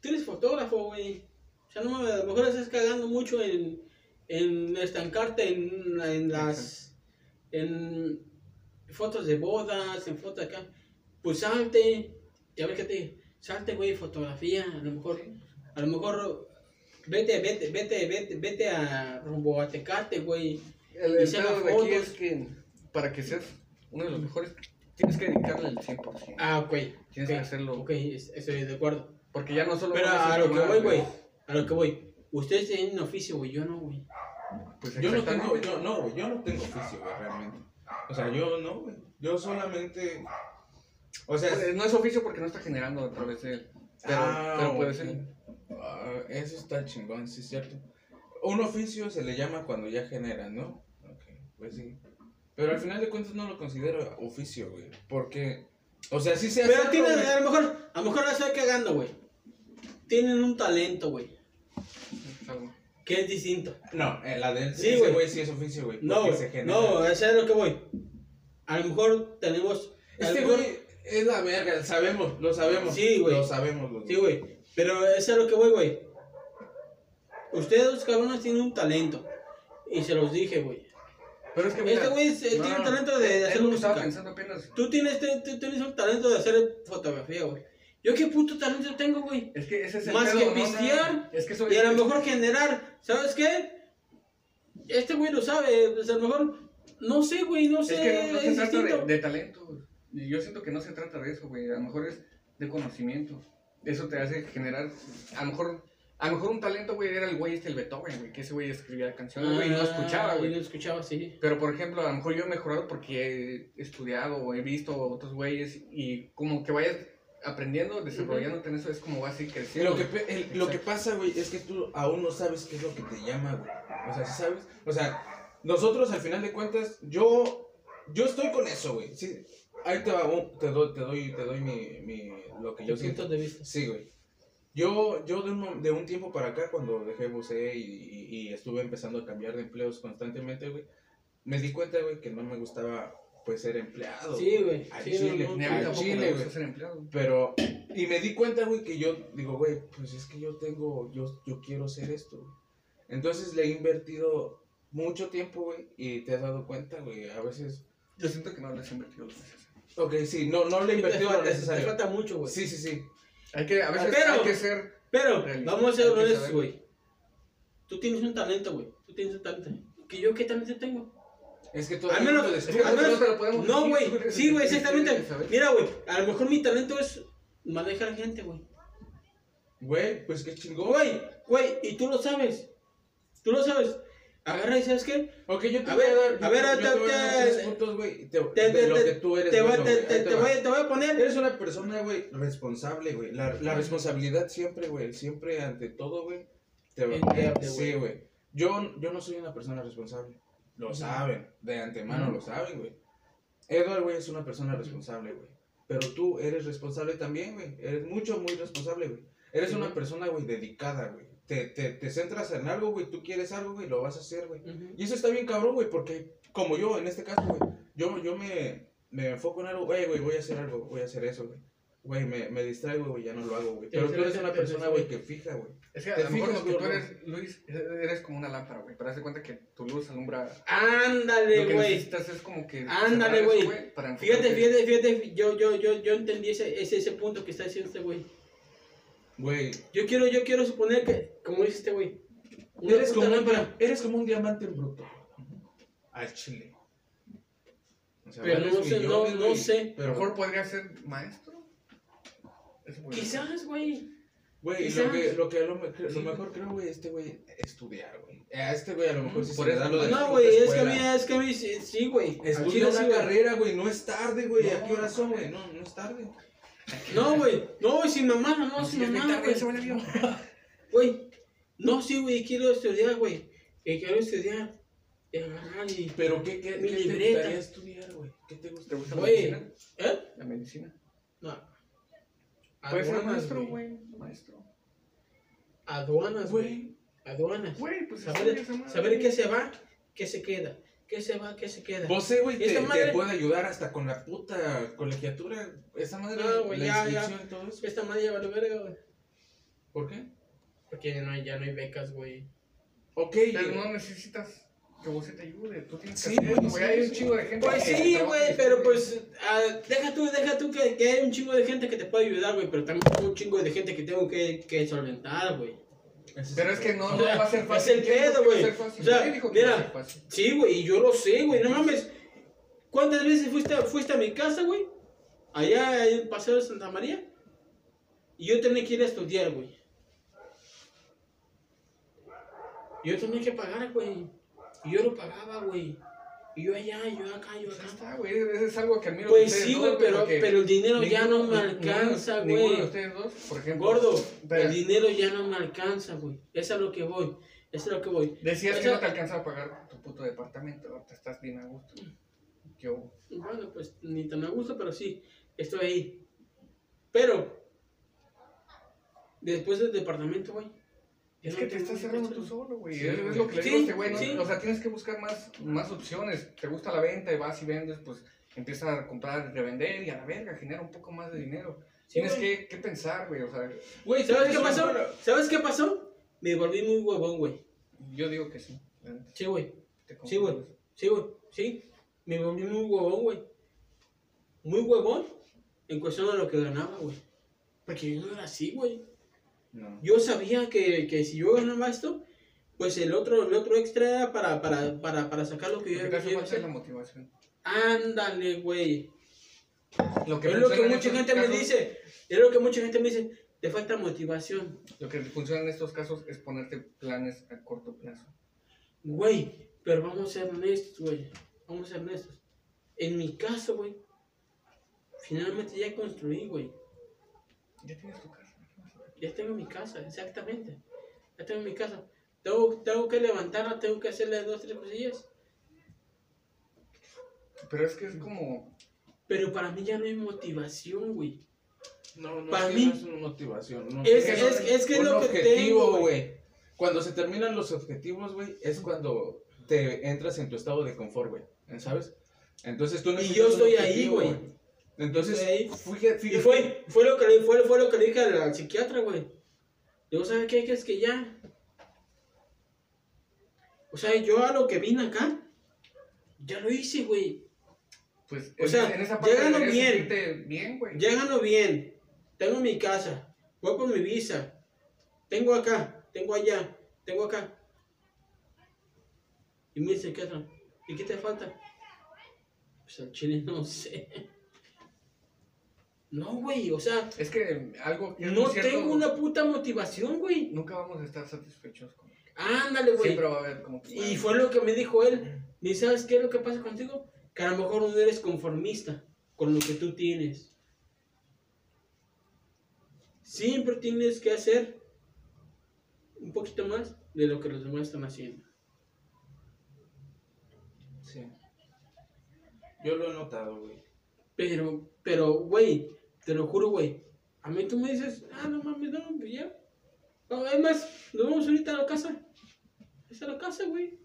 Tú eres fotógrafo, güey. O sea, no mames, a lo mejor estás cagando mucho en, en estancarte en, en las. en fotos de bodas, en fotos acá. Pues salte. Ya ves que te salte, güey, fotografía. A lo mejor. A lo mejor. Vete, vete, vete, vete, vete a rumbo a Tecate, güey. El, Y el pedo de aquí fotos. es que para que seas uno de los mejores, tienes que dedicarle el 100%. Ah, ok. Tienes que hacerlo. Ok, es- estoy de acuerdo. Porque ya no solo. Pero a lo que voy, güey. A lo que voy. Ustedes tienen un oficio, güey. Yo no, güey. Pues Yo no tengo, yo no, güey, yo no tengo oficio, güey, realmente. O sea, yo no, güey. Yo solamente O sea, Pues, no es oficio porque no está generando a través de él. Pero, Ah, pero puede ser. Ah, eso está chingón, sí es cierto. Un oficio se le llama cuando ya genera, ¿no? Ok, pues sí. Pero al final de cuentas no lo considero oficio, güey. Porque, o sea, sí se hace. Pero tienen, a lo mejor, a lo mejor la estoy cagando, güey. Tienen un talento, güey. Que es distinto. No, eh, la de él, Sí, ese güey. güey sí es oficio, güey. No, se genera. No, eso es lo que voy. A lo mejor tenemos. Este güey es la verga, sabemos, lo sabemos. Sí, güey. Lo sabemos, los Sí, güey. Pero es lo que voy, güey. Ustedes dos cabrones tienen un talento. Y se los dije, güey. Pero es que Este güey es- no, tiene no, el talento de es hacer lo que estaba música. pensando apenas. Tú tienes, tú tienes un talento de hacer fotografía, güey. Yo qué puto talento tengo, güey. Es que ese es el Más pedo, que no, pistear, Es que eso Y a es- lo mejor generar, ¿sabes qué? Este güey lo sabe, pues a lo mejor, no sé, güey, no Es sé, que no, no se es trata distinto. de, de talento. Y Yo siento que no se trata de eso, güey. A lo mejor es de conocimiento. Eso te hace generar. A lo mejor. A lo mejor un talento, güey, era el güey este, el Beethoven, güey. Que ese güey escribía canciones, güey, y no escuchaba, Ah, y güey. no escuchaba, sí. Pero, por ejemplo, a lo mejor yo he mejorado porque he estudiado o he visto otros güeyes y como que vayas aprendiendo, desarrollándote en eso, es como vas a ir creciendo. Lo que, el- lo que pasa, güey, es que tú aún no sabes qué es lo que te llama, güey. O sea, ¿sí sabes? O sea, nosotros al final de cuentas, yo, yo estoy con eso, güey. Sí, ahí te, va te doy, te doy, te doy mi, mi, lo que yo siento. de vista. Sí, güey. Yo, yo de, un, de un tiempo para acá, cuando dejé buceo y, y, y estuve empezando a cambiar de empleos constantemente, güey, me di cuenta, güey, que no me gustaba, pues, ser empleado. Sí, güey. Al Sí, chile, no, no, al tampoco chile, güey. ser empleado. Pero, y me di cuenta, güey, que yo digo, güey, pues es que yo tengo, yo, yo quiero hacer esto. güey. Entonces le he invertido mucho tiempo, güey, y te has dado cuenta, güey, a veces... Yo siento que no les he invertido. Ok, sí, no, no le invertido lo falta, te necesario. falta mucho, güey. Sí, sí, sí. Hay que, a veces Pero- hay que ser. Pero, Realista. vamos a ser que honestos, güey. Tú tienes un talento, güey. Tú tienes un talento. ¿Que yo qué talento tengo? Es que todo Al el mundo menos, descubre. al menos- no te lo podemos no, güey. tú <laughs> Sí, güey, que exactamente. que. Mira, güey, a lo mejor mi talento es manejar gente, güey. Güey, pues qué chingón. Güey, güey, y tú lo sabes. Tú lo sabes. Agarra y ¿sabes qué? Ok, yo te A voy ver, a dar, a ver, te- yo te- te a te- tres puntos, güey, te- te- de lo te- que tú eres Te voy, te, a poner. Eres una persona, güey, responsable, güey. La, la responsabilidad siempre, güey, siempre ante todo, güey. Te va Enviable, Sí, güey. Yo, yo no soy una persona responsable. Lo saben, de antemano lo saben, güey. Edward, güey, es una persona responsable, güey. Pero tú eres responsable también, güey. Eres mucho, muy responsable, güey. Eres Sí, una persona, güey, dedicada, güey. Te, te, te centras en algo, güey. Tú quieres algo, güey, lo vas a hacer, güey. Y eso está bien cabrón, güey, porque como yo, en este caso, güey, yo, yo me, me enfoco en algo, güey, güey, voy a hacer algo, voy a hacer eso, güey. Güey, me, me distraigo, güey, ya no lo hago, güey. Pero tú eres una persona, güey, que fija, güey. Es que a lo mejor fijas, lo que tú eres, Luis, eres como una lámpara, güey. Pero haz de cuenta que tu luz alumbra. Ándale, lo que güey. necesitas es como que. Ándale, güey. para Fíjate, fíjate, fíjate. Yo, yo, yo, yo entendí ese, ese, ese punto que está diciendo este güey. Güey, Yo quiero, yo quiero suponer que, como dice este güey. eres como, lámpara. eres como un diamante en bruto. Al chile. O sea, Pero no sé, no, no güey, sé. Pero, mejor podría ser maestro. Quizás, güey. güey, lo que, lo que lo, me- lo mejor creo, güey, este güey, estudiar, güey. A este güey a lo mejor sí Por se eso, da lo de No, güey, es que a mí, es que a mí, sí, güey. Estudia una carrera, güey, no es tarde, güey. ¿A qué hora son, güey? No, no es tarde. No, güey. No, güey, sin mamá, no, No, sin mamá, güey. Güey. No, sí, güey, quiero estudiar, güey. Que quiero estudiar. Y agarrar y- Pero ¿qué, qué, Mi qué te libreta. gustaría estudiar, güey? ¿Qué te gusta? ¿Te gusta la Güey. medicina? ¿Eh? La medicina. No. Puede ser Aduanas, maestro, güey. Maestro. Aduanas, güey. Aduanas. Güey, pues Saber, saber qué se va, qué se queda. Qué se va, qué se queda. Vos sé, güey, ¿Y te, esta te madre? puede ayudar hasta con la puta colegiatura. Esa madre, No, güey, la ya, ya. inscripción y todo eso. Esta madre ya vale verga, güey. ¿Por qué? Porque no hay, ya no hay becas, güey. Ok, Pero no necesitas que vos se te ayude. Tú tienes que Sí, hacer, güey, Hay un chingo de gente. Pues que sí, güey, pero pues, ah, deja tú, deja tú que, que hay un chingo de gente que te puede ayudar, güey, pero también hay un chingo de gente que tengo que, que solventar, güey. Pero es que no, no va a ser es fácil. el ¿Quién dijo pedo, güey. O sea, ¿Quién dijo que iba a mira. Sí, güey, y yo lo sé, güey, no mames. ¿Cuántas veces fuiste, a- fuiste a mi casa, güey? Allá en Paseo de Santa María. Y yo tenía que ir a estudiar, güey. Yo tenía que pagar, güey. Y yo lo pagaba, güey. Y yo allá, yo acá, yo Pues acá. está, güey. Es algo que admiro Pues sí, güey, pero, el dinero ya no me alcanza, Ninguno de güey. ustedes dos, por ejemplo. Gordo, el dinero ya no me alcanza, güey. Es a lo que voy. Es a lo que voy. Decías que no te alcanza a pagar tu puto departamento, ahorita estás bien a gusto. Yo, Bueno, pues ni tan a gusto, pero sí, estoy ahí. Pero, después del departamento, güey. Es que te estás cerrando tú solo, güey. Sí, es, lo que le digo a este güey, ¿no? sí. O sea, tienes que buscar más, más opciones. Te gusta la venta y vas y vendes, pues empiezas a comprar, revender y a la verga, genera un poco más de dinero. Sí, tienes que, que pensar, güey. O sea, Güey, ¿Sabes qué pasó? ¿Sabes qué pasó? Me volví muy huevón, güey. yo digo que sí. Sí, güey. Sí, güey. Sí, güey. Sí. Me volví muy huevón, güey. Muy huevón en cuestión de lo que ganaba, güey. Porque yo no era así, güey. No. Yo sabía que, que si yo ganaba esto, pues el otro, el otro extra era para, para, para, para sacar lo que yo quería hacer. la motivación. Ándale, güey. Lo Es lo que mucha gente me dice. Es lo que mucha gente me dice. Te falta motivación. Lo que funciona en estos casos es ponerte planes a corto plazo. Güey, pero vamos a ser honestos, güey. Vamos a ser honestos. En mi caso, güey. Finalmente ya construí, güey. Ya tienes tu casa. Ya tengo mi casa, exactamente. Ya tengo mi casa. Tengo, tengo que levantarla, tengo que hacerle dos, tres cosillas. Pero es que es como. Pero para mí ya no hay motivación, güey. No, no, Para es que mí- no es una motivación. No, Es, Es es, que es, que es un lo que objetivo, tengo, güey. Cuando se terminan los objetivos, güey, es cuando te entras en tu estado de confort, güey. ¿Sabes? Entonces tú Y necesitas yo estoy ahí, güey. Entonces, fíjate, Y fue, fue, lo que le, fue, fue lo que le dije al, psiquiatra, güey. Digo, ¿sabes qué? Es que ya. O sea, yo a lo que vine acá, ya lo hice, güey. Pues O sea, en esa parte bien. bien, güey. Ya gano bien. Tengo mi casa. Voy por mi visa. Tengo acá. Tengo allá. Tengo acá. Y me dice psiquiatra, ¿y qué te falta? Pues al chile <laughs> no sé. No, güey, o sea, Es que algo que no cierto, tengo una puta motivación, güey. Nunca vamos a estar satisfechos con Ándale, güey. Siempre va a haber como que- Y fue lo que me dijo él. Me dice, ¿sabes qué es lo que pasa contigo? Que a lo mejor no eres conformista con lo que tú tienes. Siempre tienes que hacer un poquito más de lo que los demás están haciendo. Sí. Yo lo he notado, güey. Pero, pero, güey, te lo juro, güey. A mí tú me dices, ah, no mames, no, pues ya. No, además, nos vamos ahorita a la casa. Es a la casa, güey.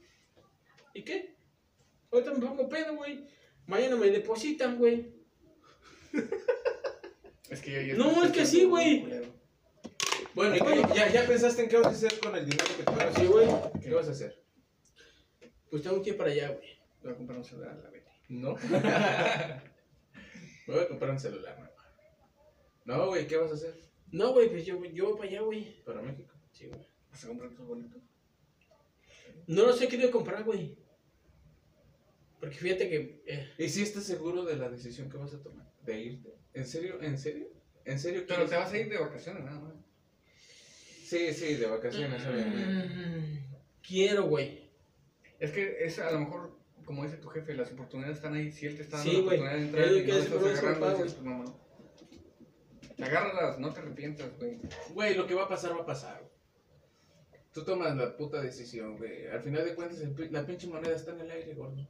¿Y qué? Ahorita me pongo pedo, güey. Mañana me depositan, güey. <laughs> Es que ya- ya No, es que sí, güey. Bueno, ¿y? ¿Ya, ¿ya pensaste en qué vas a hacer con el dinero que te pagas? Sí, güey. ¿Qué vas a hacer? Pues tengo que ir para allá, güey. Voy a comprar un celular, la Betty. ¿No? <laughs> <laughs> Me voy a comprar un celular nuevo. No, güey, ¿qué vas a hacer? No, güey, pues yo, yo voy para allá, güey. Para México. Sí, güey. ¿Vas a comprar tus boletos? No los he querido comprar, güey. Porque fíjate que. eh, ¿Y si estás seguro de la decisión que vas a tomar? ¿De irte? ¿En serio? ¿En serio? ¿En serio? Pero te vas a ir de vacaciones, nada más. Sí, sí, de vacaciones, obviamente. mm, quiero, güey. Es que es a lo mejor, como dice tu jefe, las oportunidades están ahí. Si él te está dando Sí, la oportunidad de entrar y que no es estás agarrando, dices, pues, no, no. Agárralas, no te arrepientas, güey. Güey, lo que va a pasar, va a pasar. Tú tomas la puta decisión, güey. Al final de cuentas, el la pinche moneda está en el aire, gordo.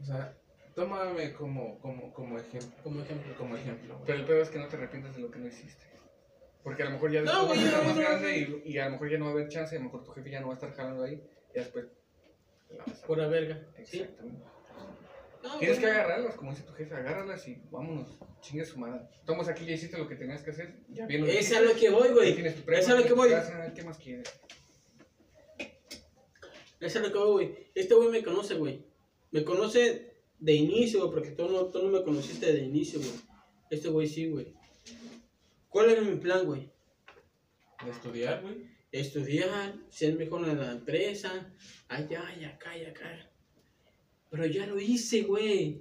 O sea, tómame como, como, como ejemplo. Como ejemplo. Como ejemplo, güey. Pero el peor es que no te arrepientas de lo que no hiciste. Porque a lo mejor ya No, después güey, no, más no, grande y, y a lo mejor ya no va a haber chance, a lo mejor tu jefe ya no va a estar jalando ahí y después la vas a- Pura verga. ¿Sí? No, Tienes que agarrarlas, como dice tu jefe, agárralas y vámonos, chingue su madre. Tomas aquí, ya hiciste lo que tenías que hacer, ya bien lo Es a lo que voy, güey. tienes tu Es a lo que voy. casa, ¿qué más quieres? Es a lo que voy, güey. Este güey me conoce, güey. Me conoce de inicio, güey, porque tú no, tú no me conociste de inicio, güey. Este güey sí, güey. ¿Cuál era mi plan, güey? De estudiar, güey. Estudiar, ser mejor en la empresa, allá y acá y acá. Pero ya lo hice, güey.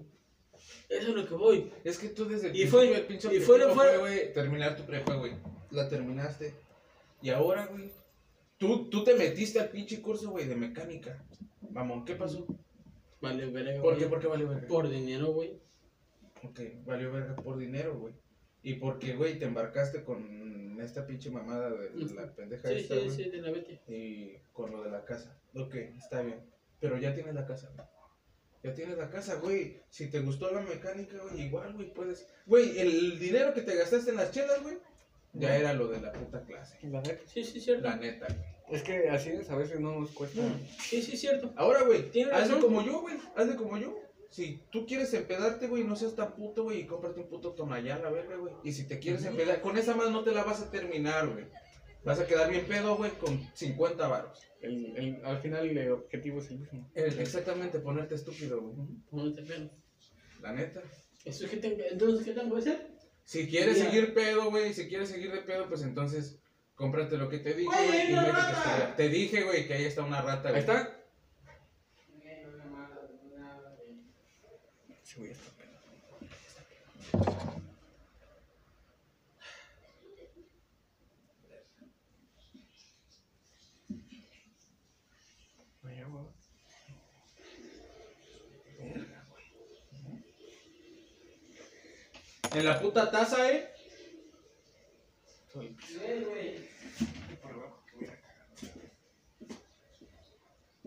Eso es lo que voy. Es que tú desde el Y fue- el pinche y fue- objetivo fue- fue, güey, terminar tu prepa, güey. La terminaste. Y ahora, güey, tú, tú te metiste al pinche curso, güey, de mecánica. Mamón, ¿qué pasó? Vale, verga. ¿Por qué? ¿Por qué valió verga? Por dinero, güey. Ok, valió verga por dinero, güey. Y porque, güey, te embarcaste con esta pinche mamada de la pendeja Sí, esta, sí, güey. sí, de la Betty. Y con lo de la casa. Ok, está bien. Pero ya tienes la casa, güey. Ya tienes la casa, güey. Si te gustó la mecánica, güey, igual, güey, puedes. Güey, el dinero que te gastaste en las chelas, güey, ya era lo de la puta clase. La neta. Sí, sí, cierto. La neta, güey. Es que así es, a veces no nos cuesta. Sí, sí, cierto. Ahora, güey, hazle como yo, güey. Hazle como yo. Si tú quieres empedarte, güey, no seas tan puto, güey, y cómprate un puto tonallán, la verga, güey. Y si te quieres empedar, con esa más no te la vas a terminar, güey. Vas a quedar bien pedo, güey, con 50 varos. El, el, al final el objetivo es el mismo. Exactamente, ponerte estúpido, güey. Ponte pedo. La neta. Eso es que tengo, entonces, ¿qué tengo que hacer? Si quieres Ya. seguir pedo, güey, si quieres seguir de pedo, pues entonces cómprate lo que te dije, Güey, estudiar. Te dije, güey, que ahí está una rata, Ahí güey. está. Sí, güey, está pedo. Oye, güey. En la puta taza, eh. Sol- por abajo, que voy a cagar.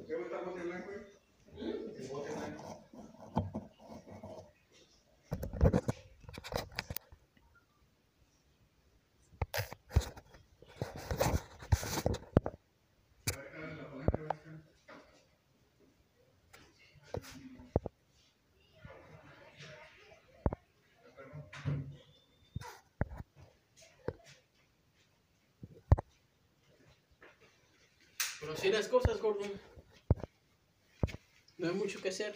¿Qué bote bote blanco, güey? El bote blanco. Pero así las cosas, gordo. No hay mucho que hacer.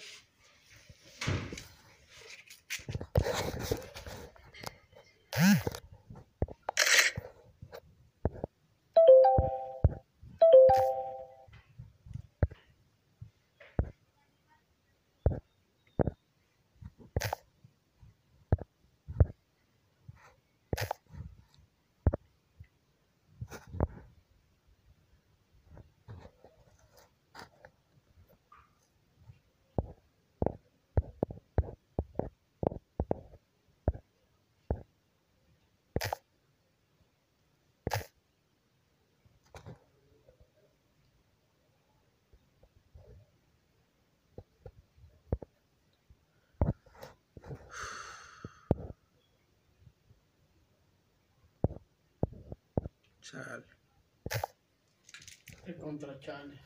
Contra Chale.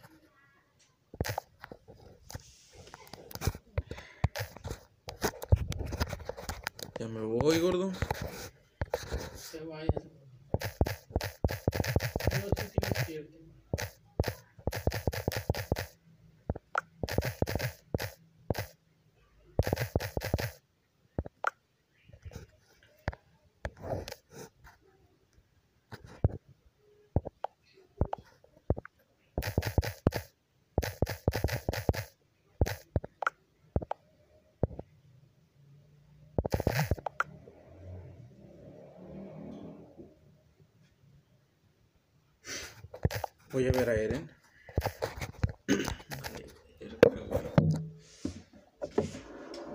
Ya me voy, gordo. Voy a ver a Eren.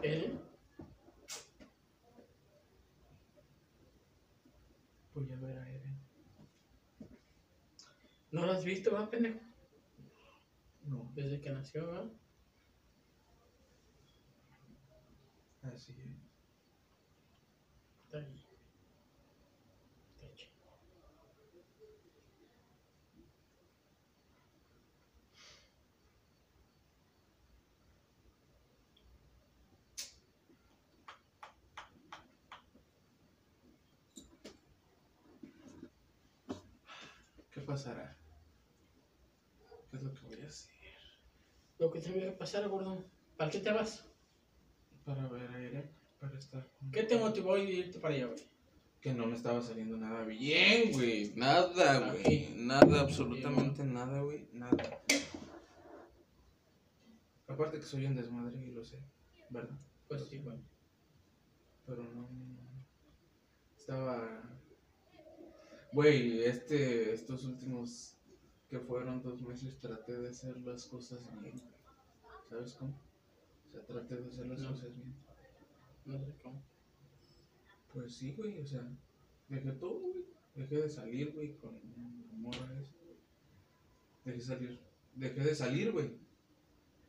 ¿Eh? Voy a ver a Eren. ¿No lo has visto, va, pendejo? No, Desde que nació, va. así es. Está ahí. Está chido. ¿Qué pasará? ¿Qué es lo que voy a hacer? Lo que tenga que pasar, gordo. ¿Para qué te vas? Para ver a Eren, para estar con ¿Qué te motivó a irte para allá, güey? Que no me estaba saliendo nada bien, güey. Nada, güey. Aquí. Nada, absolutamente nada, güey. Nada. Aparte que soy un desmadre y lo sé, ¿verdad? Pues sí, güey. Pero no. Estaba. Güey, este, estos últimos que fueron dos meses traté de hacer las cosas bien. Güey. ¿Sabes cómo? sea, traté de hacer las No. cosas bien. No sé cómo. Pues sí, güey, o sea, dejé todo, güey. Dejé de salir, güey, con morra esa. Dejé de salir, dejé de salir, güey.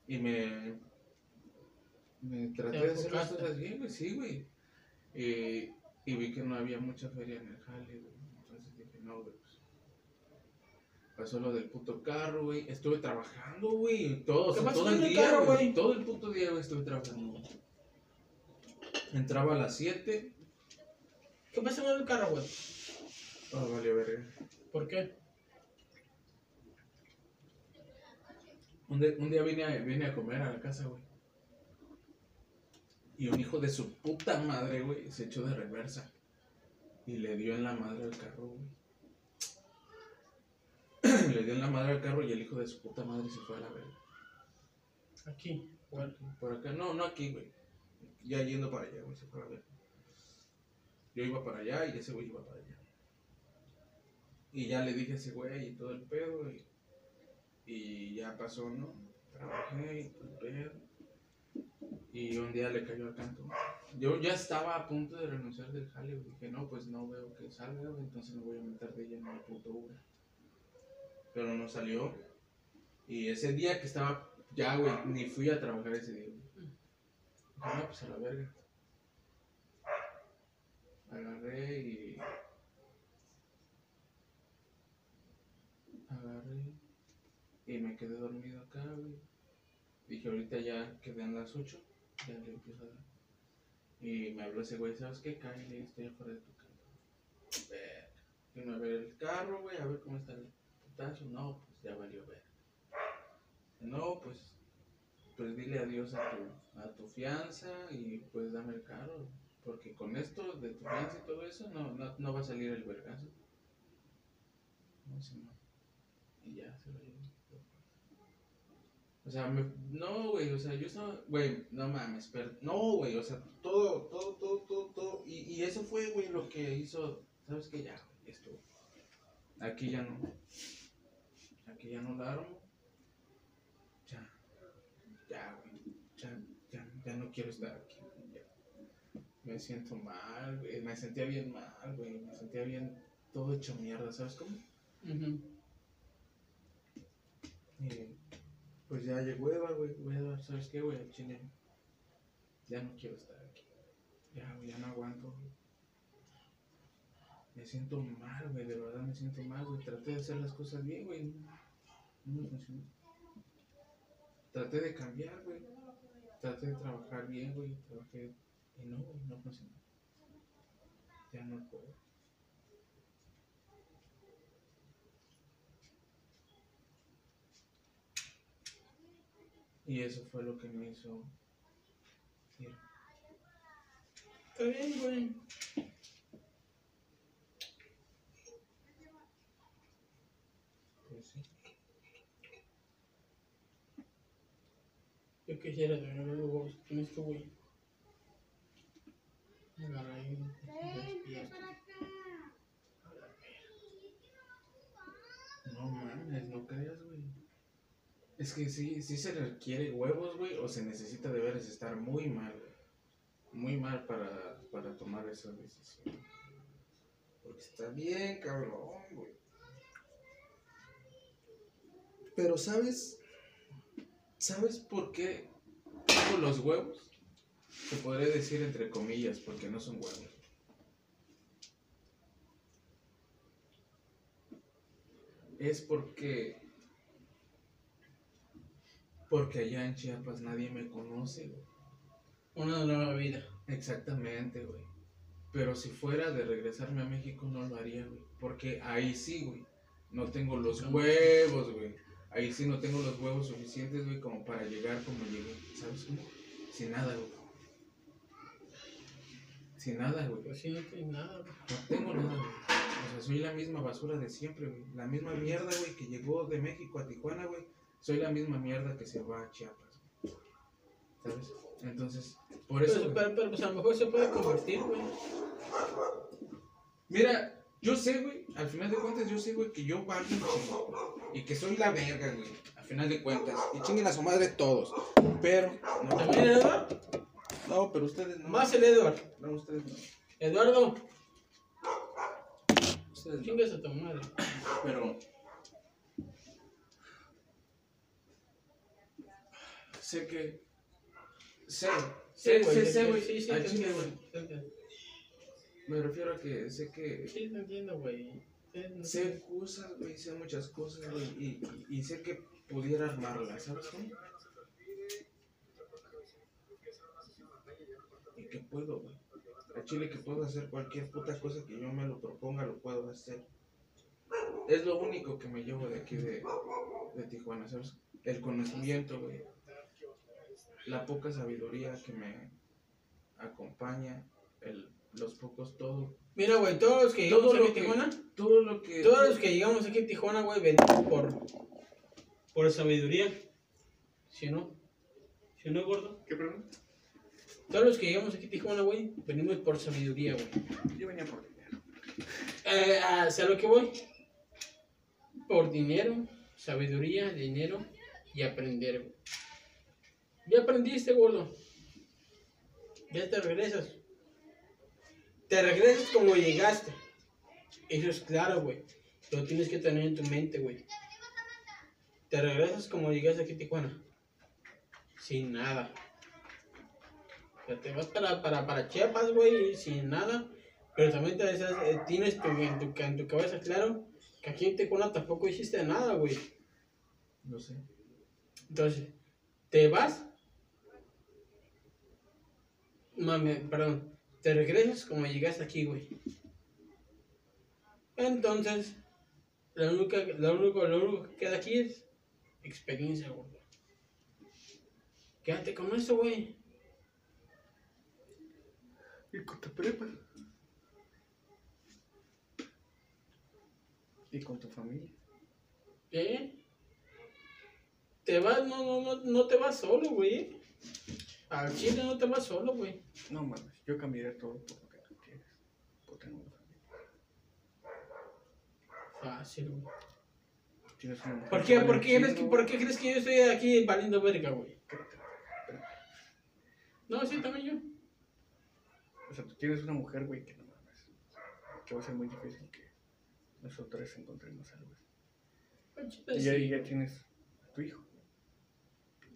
Y me, me traté de hacer las cosas bien, güey, sí, güey. Y, y vi que no había mucha feria en el jale, güey. Entonces dije, no, güey. Pasó lo del puto carro, güey. Estuve trabajando, güey. Todo, o ¿Qué sea, pasó todo el día, carro, güey. Todo el puto día, güey, estuve trabajando. Entraba a las 7. ¿Qué pasa con el carro, güey? Oh, vale, verga. ¿Por qué? Un, de- un día vine a, vine a comer a la casa, güey. Y un hijo de su puta madre, güey, se echó de reversa. Y le dio en la madre al carro, güey. Le dio en la madre al carro y el hijo de su puta madre se fue a la verga. Aquí. Por, por acá, no, no aquí, güey. Ya yendo para allá, güey, se fue a la verga. Yo iba para allá y ese güey iba para allá. Y ya le dije a ese güey y todo el pedo, y, y ya pasó, ¿no? Trabajé y todo el pedo. Y un día le cayó al canto. Yo ya estaba a punto de renunciar del jale. Dije, no, pues no veo que salga, entonces me voy a meter de ella en el puto Uber. Pero no salió. Y ese día que estaba, ya, güey, ni fui a trabajar ese día, no, pues a la verga. Agarré y. Agarré y me quedé dormido acá, güey. Dije, ahorita ya quedan las 8, ya le empiezo a dar. Y me habló ese güey, ¿sabes qué? Cállate, estoy afuera de tu casa. Verga. Vino a ver el carro, güey, a ver cómo está el No, pues ya valió ver. No, pues, pues dile adiós a tu, a tu fianza y pues dame el carro. Porque con esto de tu fianza y todo eso, no, no, no va a salir el vergazo. No, sí, no. Y ya se lo llevó. O sea, me, no, güey, o sea, yo estaba, güey, no mames, pero, no, güey, o sea, todo, todo, todo, todo, todo, y, y eso fue, güey, lo que hizo, ¿sabes qué? Ya, esto, aquí ya no, aquí ya armo, ya, ya, güey, ya, ya, ya no quiero estar aquí, ya. me siento mal, güey, me sentía bien mal, güey, me sentía bien todo hecho mierda, ¿sabes cómo? Ujú. Y pues ya llegó Eva, güey. Eva, ¿sabes qué, güey? Chile. Ya no quiero estar aquí. Ya, güey, ya no aguanto, güey. Me siento mal, güey. De verdad me siento mal, güey. Traté de hacer las cosas bien, güey. No, me funcionó. Traté de cambiar, güey. Traté de trabajar bien, güey. Trabajé. Y no, güey, no funcionó. Ya no puedo. Y eso fue lo que me hizo ir. Está bien, güey. Pues sí. Yo quisiera tener que tienes tú, güey. Agarra ahí. No mames, no creas, güey. Es que sí, sí se requiere huevos, güey, o se necesita de veras estar muy mal, güey. Muy mal para, para tomar esa decisión. Porque está bien, cabrón, güey. Pero, ¿sabes? ¿Sabes por qué tengo los huevos? Se podría decir entre comillas, porque no son huevos. Es porque. Porque allá en Chiapas nadie me conoce, güey. Una nueva vida. Exactamente, güey. Pero si fuera de regresarme a México no lo haría, güey. Porque ahí sí, güey. No tengo los huevos, güey. Ahí sí no tengo los huevos suficientes, güey, como para llegar como llegué. ¿Sabes cómo? Sin nada, güey. Sin nada, güey. Pues sí, no tienes nada, güey. No tengo nada, güey. O sea, soy la misma basura de siempre, güey. La misma mierda, güey, que llegó de México a Tijuana, güey. Soy la misma mierda que se va a Chiapas, güey. ¿Sabes? Entonces, por eso. Pero, pero, pero, pues a lo mejor se puede convertir, güey. Mira, yo sé, güey, al final de cuentas, yo sé, güey, que yo valgo un chingo, Y que soy la verga, güey. Al final de cuentas. Y chinguen a su madre todos. Pero, no. ¿También Eduardo? No, pero ustedes no. Más el Eduardo. No, ustedes no. Eduardo, Ustedes no. chingas a tu madre. Pero. Sé que. Sé. Sé, sé, sí, sé, güey. Sí, sí, entiendo. Me refiero a que sé que. Sí, te entiendo, güey. No Sé cosas, güey. Sé muchas cosas, güey. Y, y, y sé que pudiera armarlas, ¿sabes cómo? Y que puedo, güey. A Chile que puedo hacer cualquier puta cosa que yo me lo proponga, lo puedo hacer. Es lo único que me llevo de aquí de, de Tijuana, ¿sabes? El conocimiento, güey. La poca sabiduría que me acompaña, el, los pocos, todo. Mira, güey, todos los que Todo llegamos lo aquí a que- Tijuana, Todo lo que. todos los que llegamos aquí a Tijuana, güey, venimos por, por sabiduría. Si no, si no, gordo. ¿Qué pregunta? Todos los que llegamos aquí a Tijuana, güey, venimos por sabiduría, güey. Yo venía por dinero. Eh, ¿Sabes lo que voy? Por dinero, sabiduría, dinero y aprender, güey. Ya aprendiste, gordo. Ya te regresas. Te regresas como llegaste. Eso es claro, güey. Lo tienes que tener en tu mente, güey. Te regresas como llegaste aquí a Tijuana. Sin nada. O sea, te vas para, para, para Chiapas, güey, sin nada. Pero también te regresas, eh, tienes tu, en, tu, en tu cabeza claro que aquí en Tijuana tampoco hiciste nada, güey. No sé. Entonces, te vas. Mame, perdón. Te regresas como llegaste aquí, güey. Entonces, lo único, lo único, lo único que queda aquí es experiencia, güey. Quédate con eso, güey. Y con tu prepa. Y con tu familia. ¿Eh? Te vas, no, no, no, no te vas solo, güey. Al Chile no te vas solo, güey. No mames, yo cambiaría todo por lo que tú quieres. Por tener una familia. Fácil, güey. Tienes una mujer ¿Por qué, por qué, crees que. ¿Por qué crees que yo estoy aquí valiendo verga, güey? No, sí, también yo. O sea, tú tienes una mujer, güey, que no mames. Que va a ser muy difícil que nosotros encontremos algo. Al chile Y ahí ya tienes a tu hijo.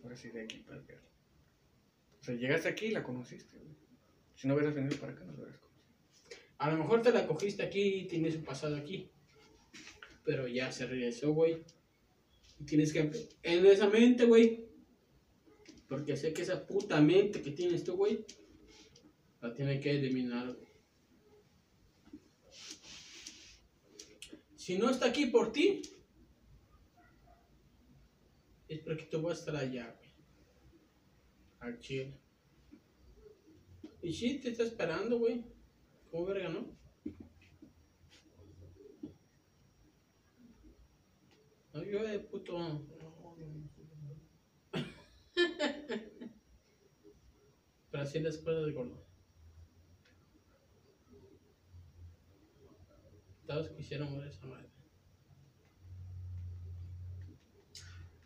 Ahora sí, de aquí para perro. O sea, llegaste aquí y la conociste, güey. Si no hubieras venido para acá, no lo hubieras. A lo mejor te la cogiste aquí y tienes un pasado aquí. Pero ya se regresó, güey. Tienes que... En esa mente, güey. Porque sé que esa puta mente que tienes tú, güey. La tiene que eliminar, güey. Si no está aquí por ti. Es porque tú vas a estar allá, güey. Al chile. Y sí, te está esperando, güey. ¿Cómo verga, no? No, yo de puto. <laughs> Pero así las cosas de gordo. Todos quisieron ver esa madre.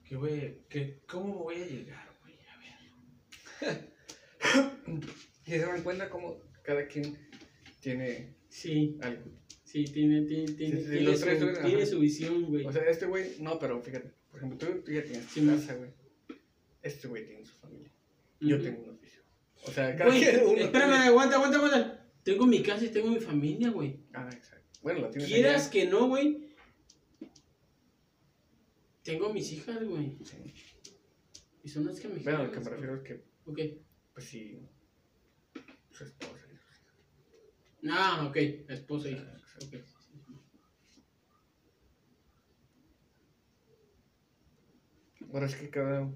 Que güey, que cómo voy a llegar, güey, a ver. <laughs> Y se dan cuenta cómo cada quien tiene Sí, algo. sí, tiene, tiene, tiene, Sí, sí, tiene su, tres tiene su visión, güey. O sea, este güey, no, pero fíjate, por ejemplo, tú, tú ya tienes Sí, tu casa, güey. Este güey tiene su familia. Yo tengo un oficio. O sea, cada Güey, quien uno espérame, tiene- aguanta, aguanta, aguanta. Tengo mi casa y tengo mi familia, güey. Ah, exacto. Bueno, la tienes Quieras allá. que no, güey. Tengo mis hijas, güey. Sí. Y son las que me Bueno, lo que me refiero es que, Ok. pues sí, su esposa y sus hijos. Ah, ok. Esposa e hijas. Ok. Ahora es que cada,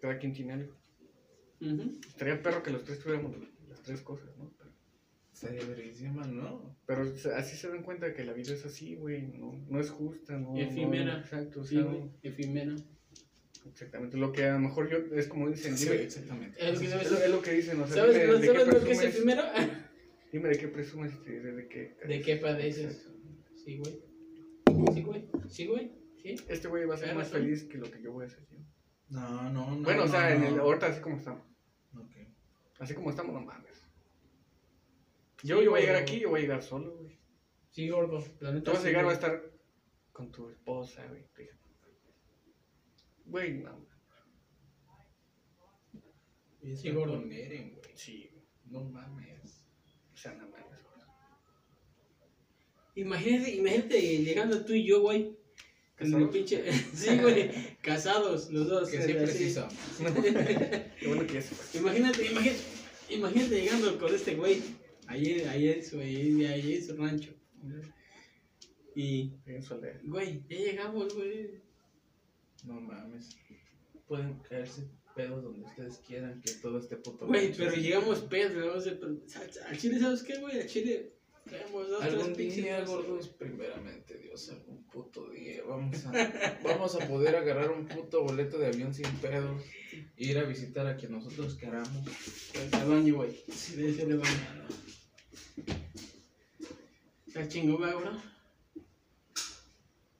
cada quien tiene algo. Ujú. Estaría perro que los tres tuviéramos las tres cosas, ¿no? Pero, Estaría verguísima, ¿no? pero se- así se dan cuenta que la vida es así, güey. No, no es justa, no. no- Efímera. exacto, o Sí, sea, güey. Efímera. Exactamente. Lo que a lo mejor yo, es como dicen, Sí, dime- exactamente. Es lo que es, sabes. lo, es lo que dicen, o sea, ¿Sabes, dime, no de sabes qué lo que es presumes, efímero? <laughs> dime de qué presumes y te diré de qué. ¿De qué padeces? Sí, güey. Sí, güey. Sí, güey. Sí. Este güey va a ser más razón. feliz que lo que yo voy a hacer yo. No, no, no. bueno, o no, sea, en el, ahorita así como estamos. Así como estamos, no mames. Yo, Sí, yo voy a llegar aquí, yo voy a llegar solo, güey. Sí, gordo. Tú vas a llegar, vas a estar con tu esposa, güey. fíjate. Güey, no. Y Sí, gordo. güey. Sí, güey. No mames. O sea, no mames. Imagínate, imagínate llegando tú y yo, güey. Con el ¿Casados? pinche. <laughs> <laughs> sí, güey. Casados, los dos. Que siempre sí son. Qué bueno que fue. Imagínate, imagínate, imagínate llegando con este güey, ahí, ahí en su, ahí, ahí en su rancho. Y, güey, ya llegamos, güey. No mames. Pueden caerse pedos donde ustedes quieran, que todo esté puto. Güey, pero llegamos pedos, vamos a al chile, ¿sabes qué, güey? Al chile, traemos dos, Algún tres día, gordos, primeramente, Dios, algún puto día. Vamos a, vamos a poder agarrar un puto boleto de avión sin pedos. e ir a visitar a quien nosotros queramos. Pues, al baño, güey. Sí, el baño. Está chingón, güey, ahora.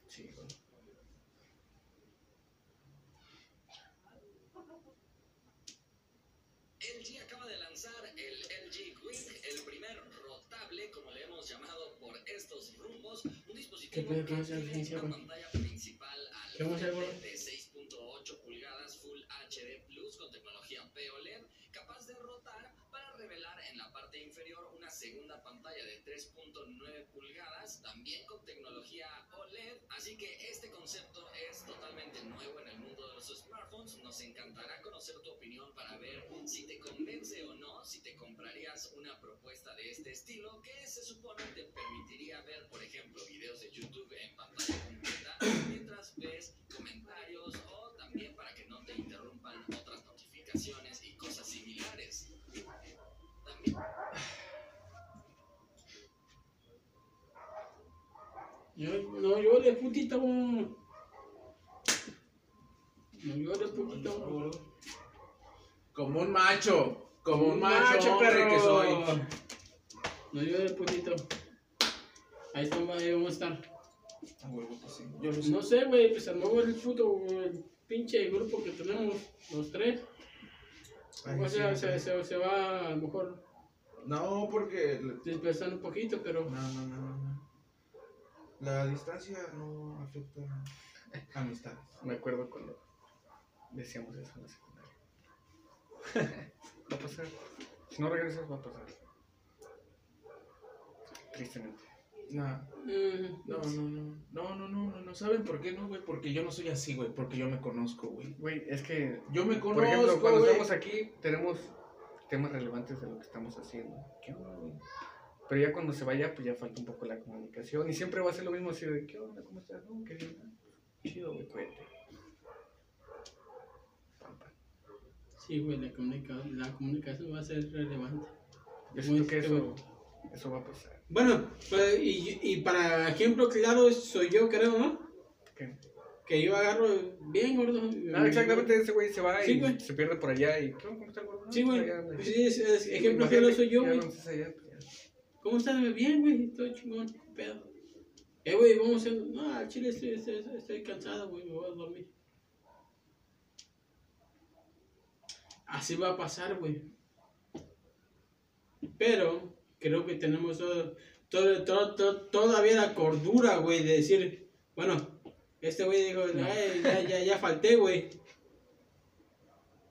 Sí, güey. LG acaba de lanzar el LG Quick, el primer rotable, como le hemos llamado por estos rumbos, que tiene güey? ¿Qué vamos a hacer, güey? de 6.8 pulgadas Full HD Plus con tecnología POLED, capaz de rotar para revelar en la parte inferior una segunda pantalla de 3.9 pulgadas, también con tecnología OLED, así que este concepto es totalmente nuevo en el mundo de los smartphones. Nos encantará conocer tu opinión para ver si te convence o no, si te comprarías una propuesta de este estilo que se supone te permitiría ver, por ejemplo, videos de YouTube en pantalla Yo, no llore, putito. No llore, putito. Como un macho. Como un macho, Macho, perro. que soy. No llore, putito. Ahí estamos, ahí vamos a estar. Yo lo sé. No sé, güey, pues a lo mejor el puto, el pinche grupo que tenemos, los tres. Ay, o sea, sí, se, se, se va a lo mejor No, porque. dispersando un poquito, pero. No, no, no, no, no. La distancia no afecta amistades. Me acuerdo cuando decíamos eso en la secundaria. <laughs> va a pasar. Si no regresas, va a pasar. Tristemente. No, mm, no, no, no. No, no, no, no, no. ¿Saben por qué no, güey? Porque yo no soy así, güey. Porque yo me conozco, güey. Güey, es que, Yo me por conozco, ejemplo, cuando estamos aquí, tenemos temas relevantes de lo que estamos haciendo. ¿Qué onda, güey? Pero ya cuando se vaya, pues ya falta un poco la comunicación. Y siempre va a ser lo mismo así de, ¿qué onda? ¿Cómo estás? No, qué bien. Chido, güey, cuídate. Sí, güey, la, comunica- la comunicación va a ser relevante. Yo siento que este, eso, eso va a pasar. Bueno, pues, y, y para ejemplo claro soy yo, creo, ¿no? ¿Qué? Que yo agarro bien gordo. Ah, exactamente, ese güey se va Sí, y güey. se pierde por allá y... ¿Cómo está el gordo? Sí, güey. allá. Sí, es, es- ejemplo claro soy yo, güey. cuando estés allá, pues ya. ¿Cómo estás? Bien, güey, estoy chingón, qué pedo. Eh, güey, vamos a... No, al chile estoy, estoy, estoy cansado, güey, me voy a dormir. Así va a pasar, güey. Pero creo que tenemos todo, todo, todo- todo- todavía la cordura, güey, de decir, bueno, este güey dijo, "Ay, ya, ya, ya falté, güey.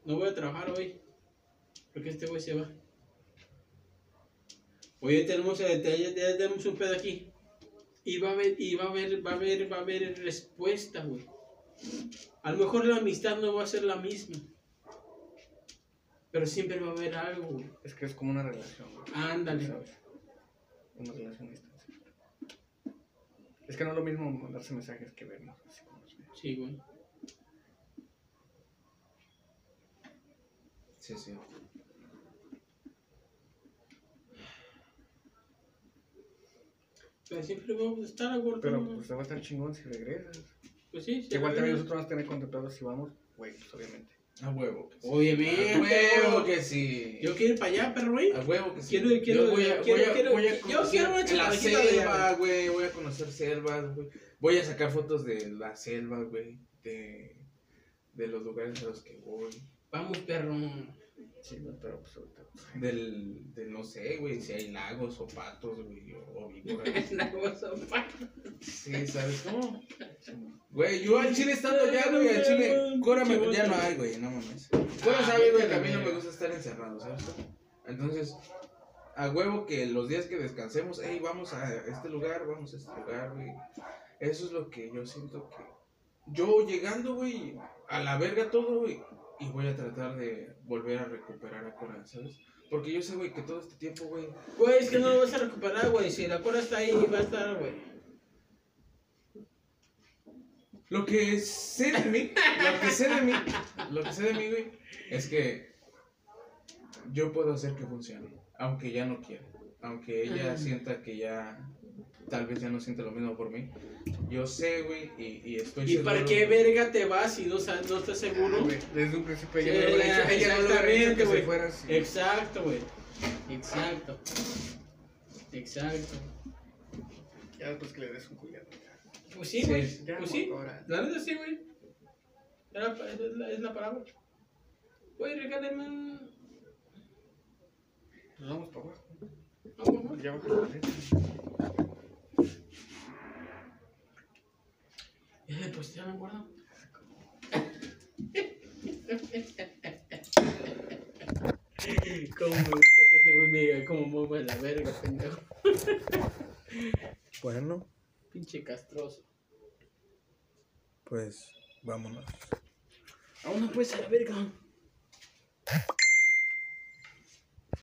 No voy a trabajar hoy. Porque este güey se va. Oye, tenemos, tenemos un pedo aquí. Y va a haber, y va a haber, va a haber, va a haber respuesta, güey. A lo mejor la amistad no va a ser la misma. Pero siempre va a haber algo, güey. Es que es como una relación, güey. Ándale. ¿sabes? Una relación distancia. Es que no es lo mismo mandarse mensajes que vernos. Así como. Sí, güey. Sí, sí. Pero siempre vamos a estar. Pero pues va a estar chingón si regresas. Pues sí, sí. Igual también nosotros vamos a tener contemplado si vamos, güey, pues obviamente. A huevo. que sí. Obviamente. A huevo que sí. Yo quiero ir para allá, perro, güey. A huevo que sí. Quiero ir, quiero- Yo voy a, quiero- voy a, quiero- voy a yo conocer quiero una la selva, güey. Voy a conocer selvas, güey. Voy a sacar fotos de la selva, güey. De, de los lugares a los que voy. Vamos, perro. Sí, güey, pero pues ahorita. <laughs> Del, de no sé, güey, si hay lagos o patos, güey, o, o víboras. La cosa, pa. Sí, ¿sabes cómo? <laughs> Güey, yo al chile estando allá, güey, al chile. Cora me, ya no hay, güey, no mames. Cora Ah, sabe, güey, que a mí no me gusta estar encerrado, ¿sabes? Entonces, a huevo que los días que descansemos, hey, vamos a este lugar, vamos a este lugar, güey. Eso es lo que yo siento que. Yo llegando, güey, a la verga todo, güey, y voy a tratar de volver a recuperar a Cora, ¿sabes? Porque yo sé, güey, que todo este tiempo, güey, Güey, es que no lo vas a recuperar, güey. Si la cora está ahí, va a estar, güey. Lo que sé de mí, lo que sé de mí, lo que sé de mí, güey, es que yo puedo hacer que funcione, aunque ya no quiera, aunque ella Ajá. sienta que ya, tal vez ya no siente lo mismo por mí. Yo sé, güey, y, y estoy ¿Y para seguro, qué güey. verga te vas si no, no estás seguro? Güey, Desde un principio ella Sí, no lo dicho, ella no lo que güey. se fuera así. Exacto, güey. Exacto. Exacto. Ya después que le des un cuidado. Pues sí, Sí, güey. ya, pues sí. ahora. La neta sí, güey. Es la, la palabra. Güey, regálame un. Nos vamos para abajo. No, por favor. Ya baja. Eh, pues ya me acuerdo. Cómo me gusta que este güey me diga cómo mueve la verga, pendejo. Bueno, Pinche castroso. pues vámonos. Aún no puedes a la verga.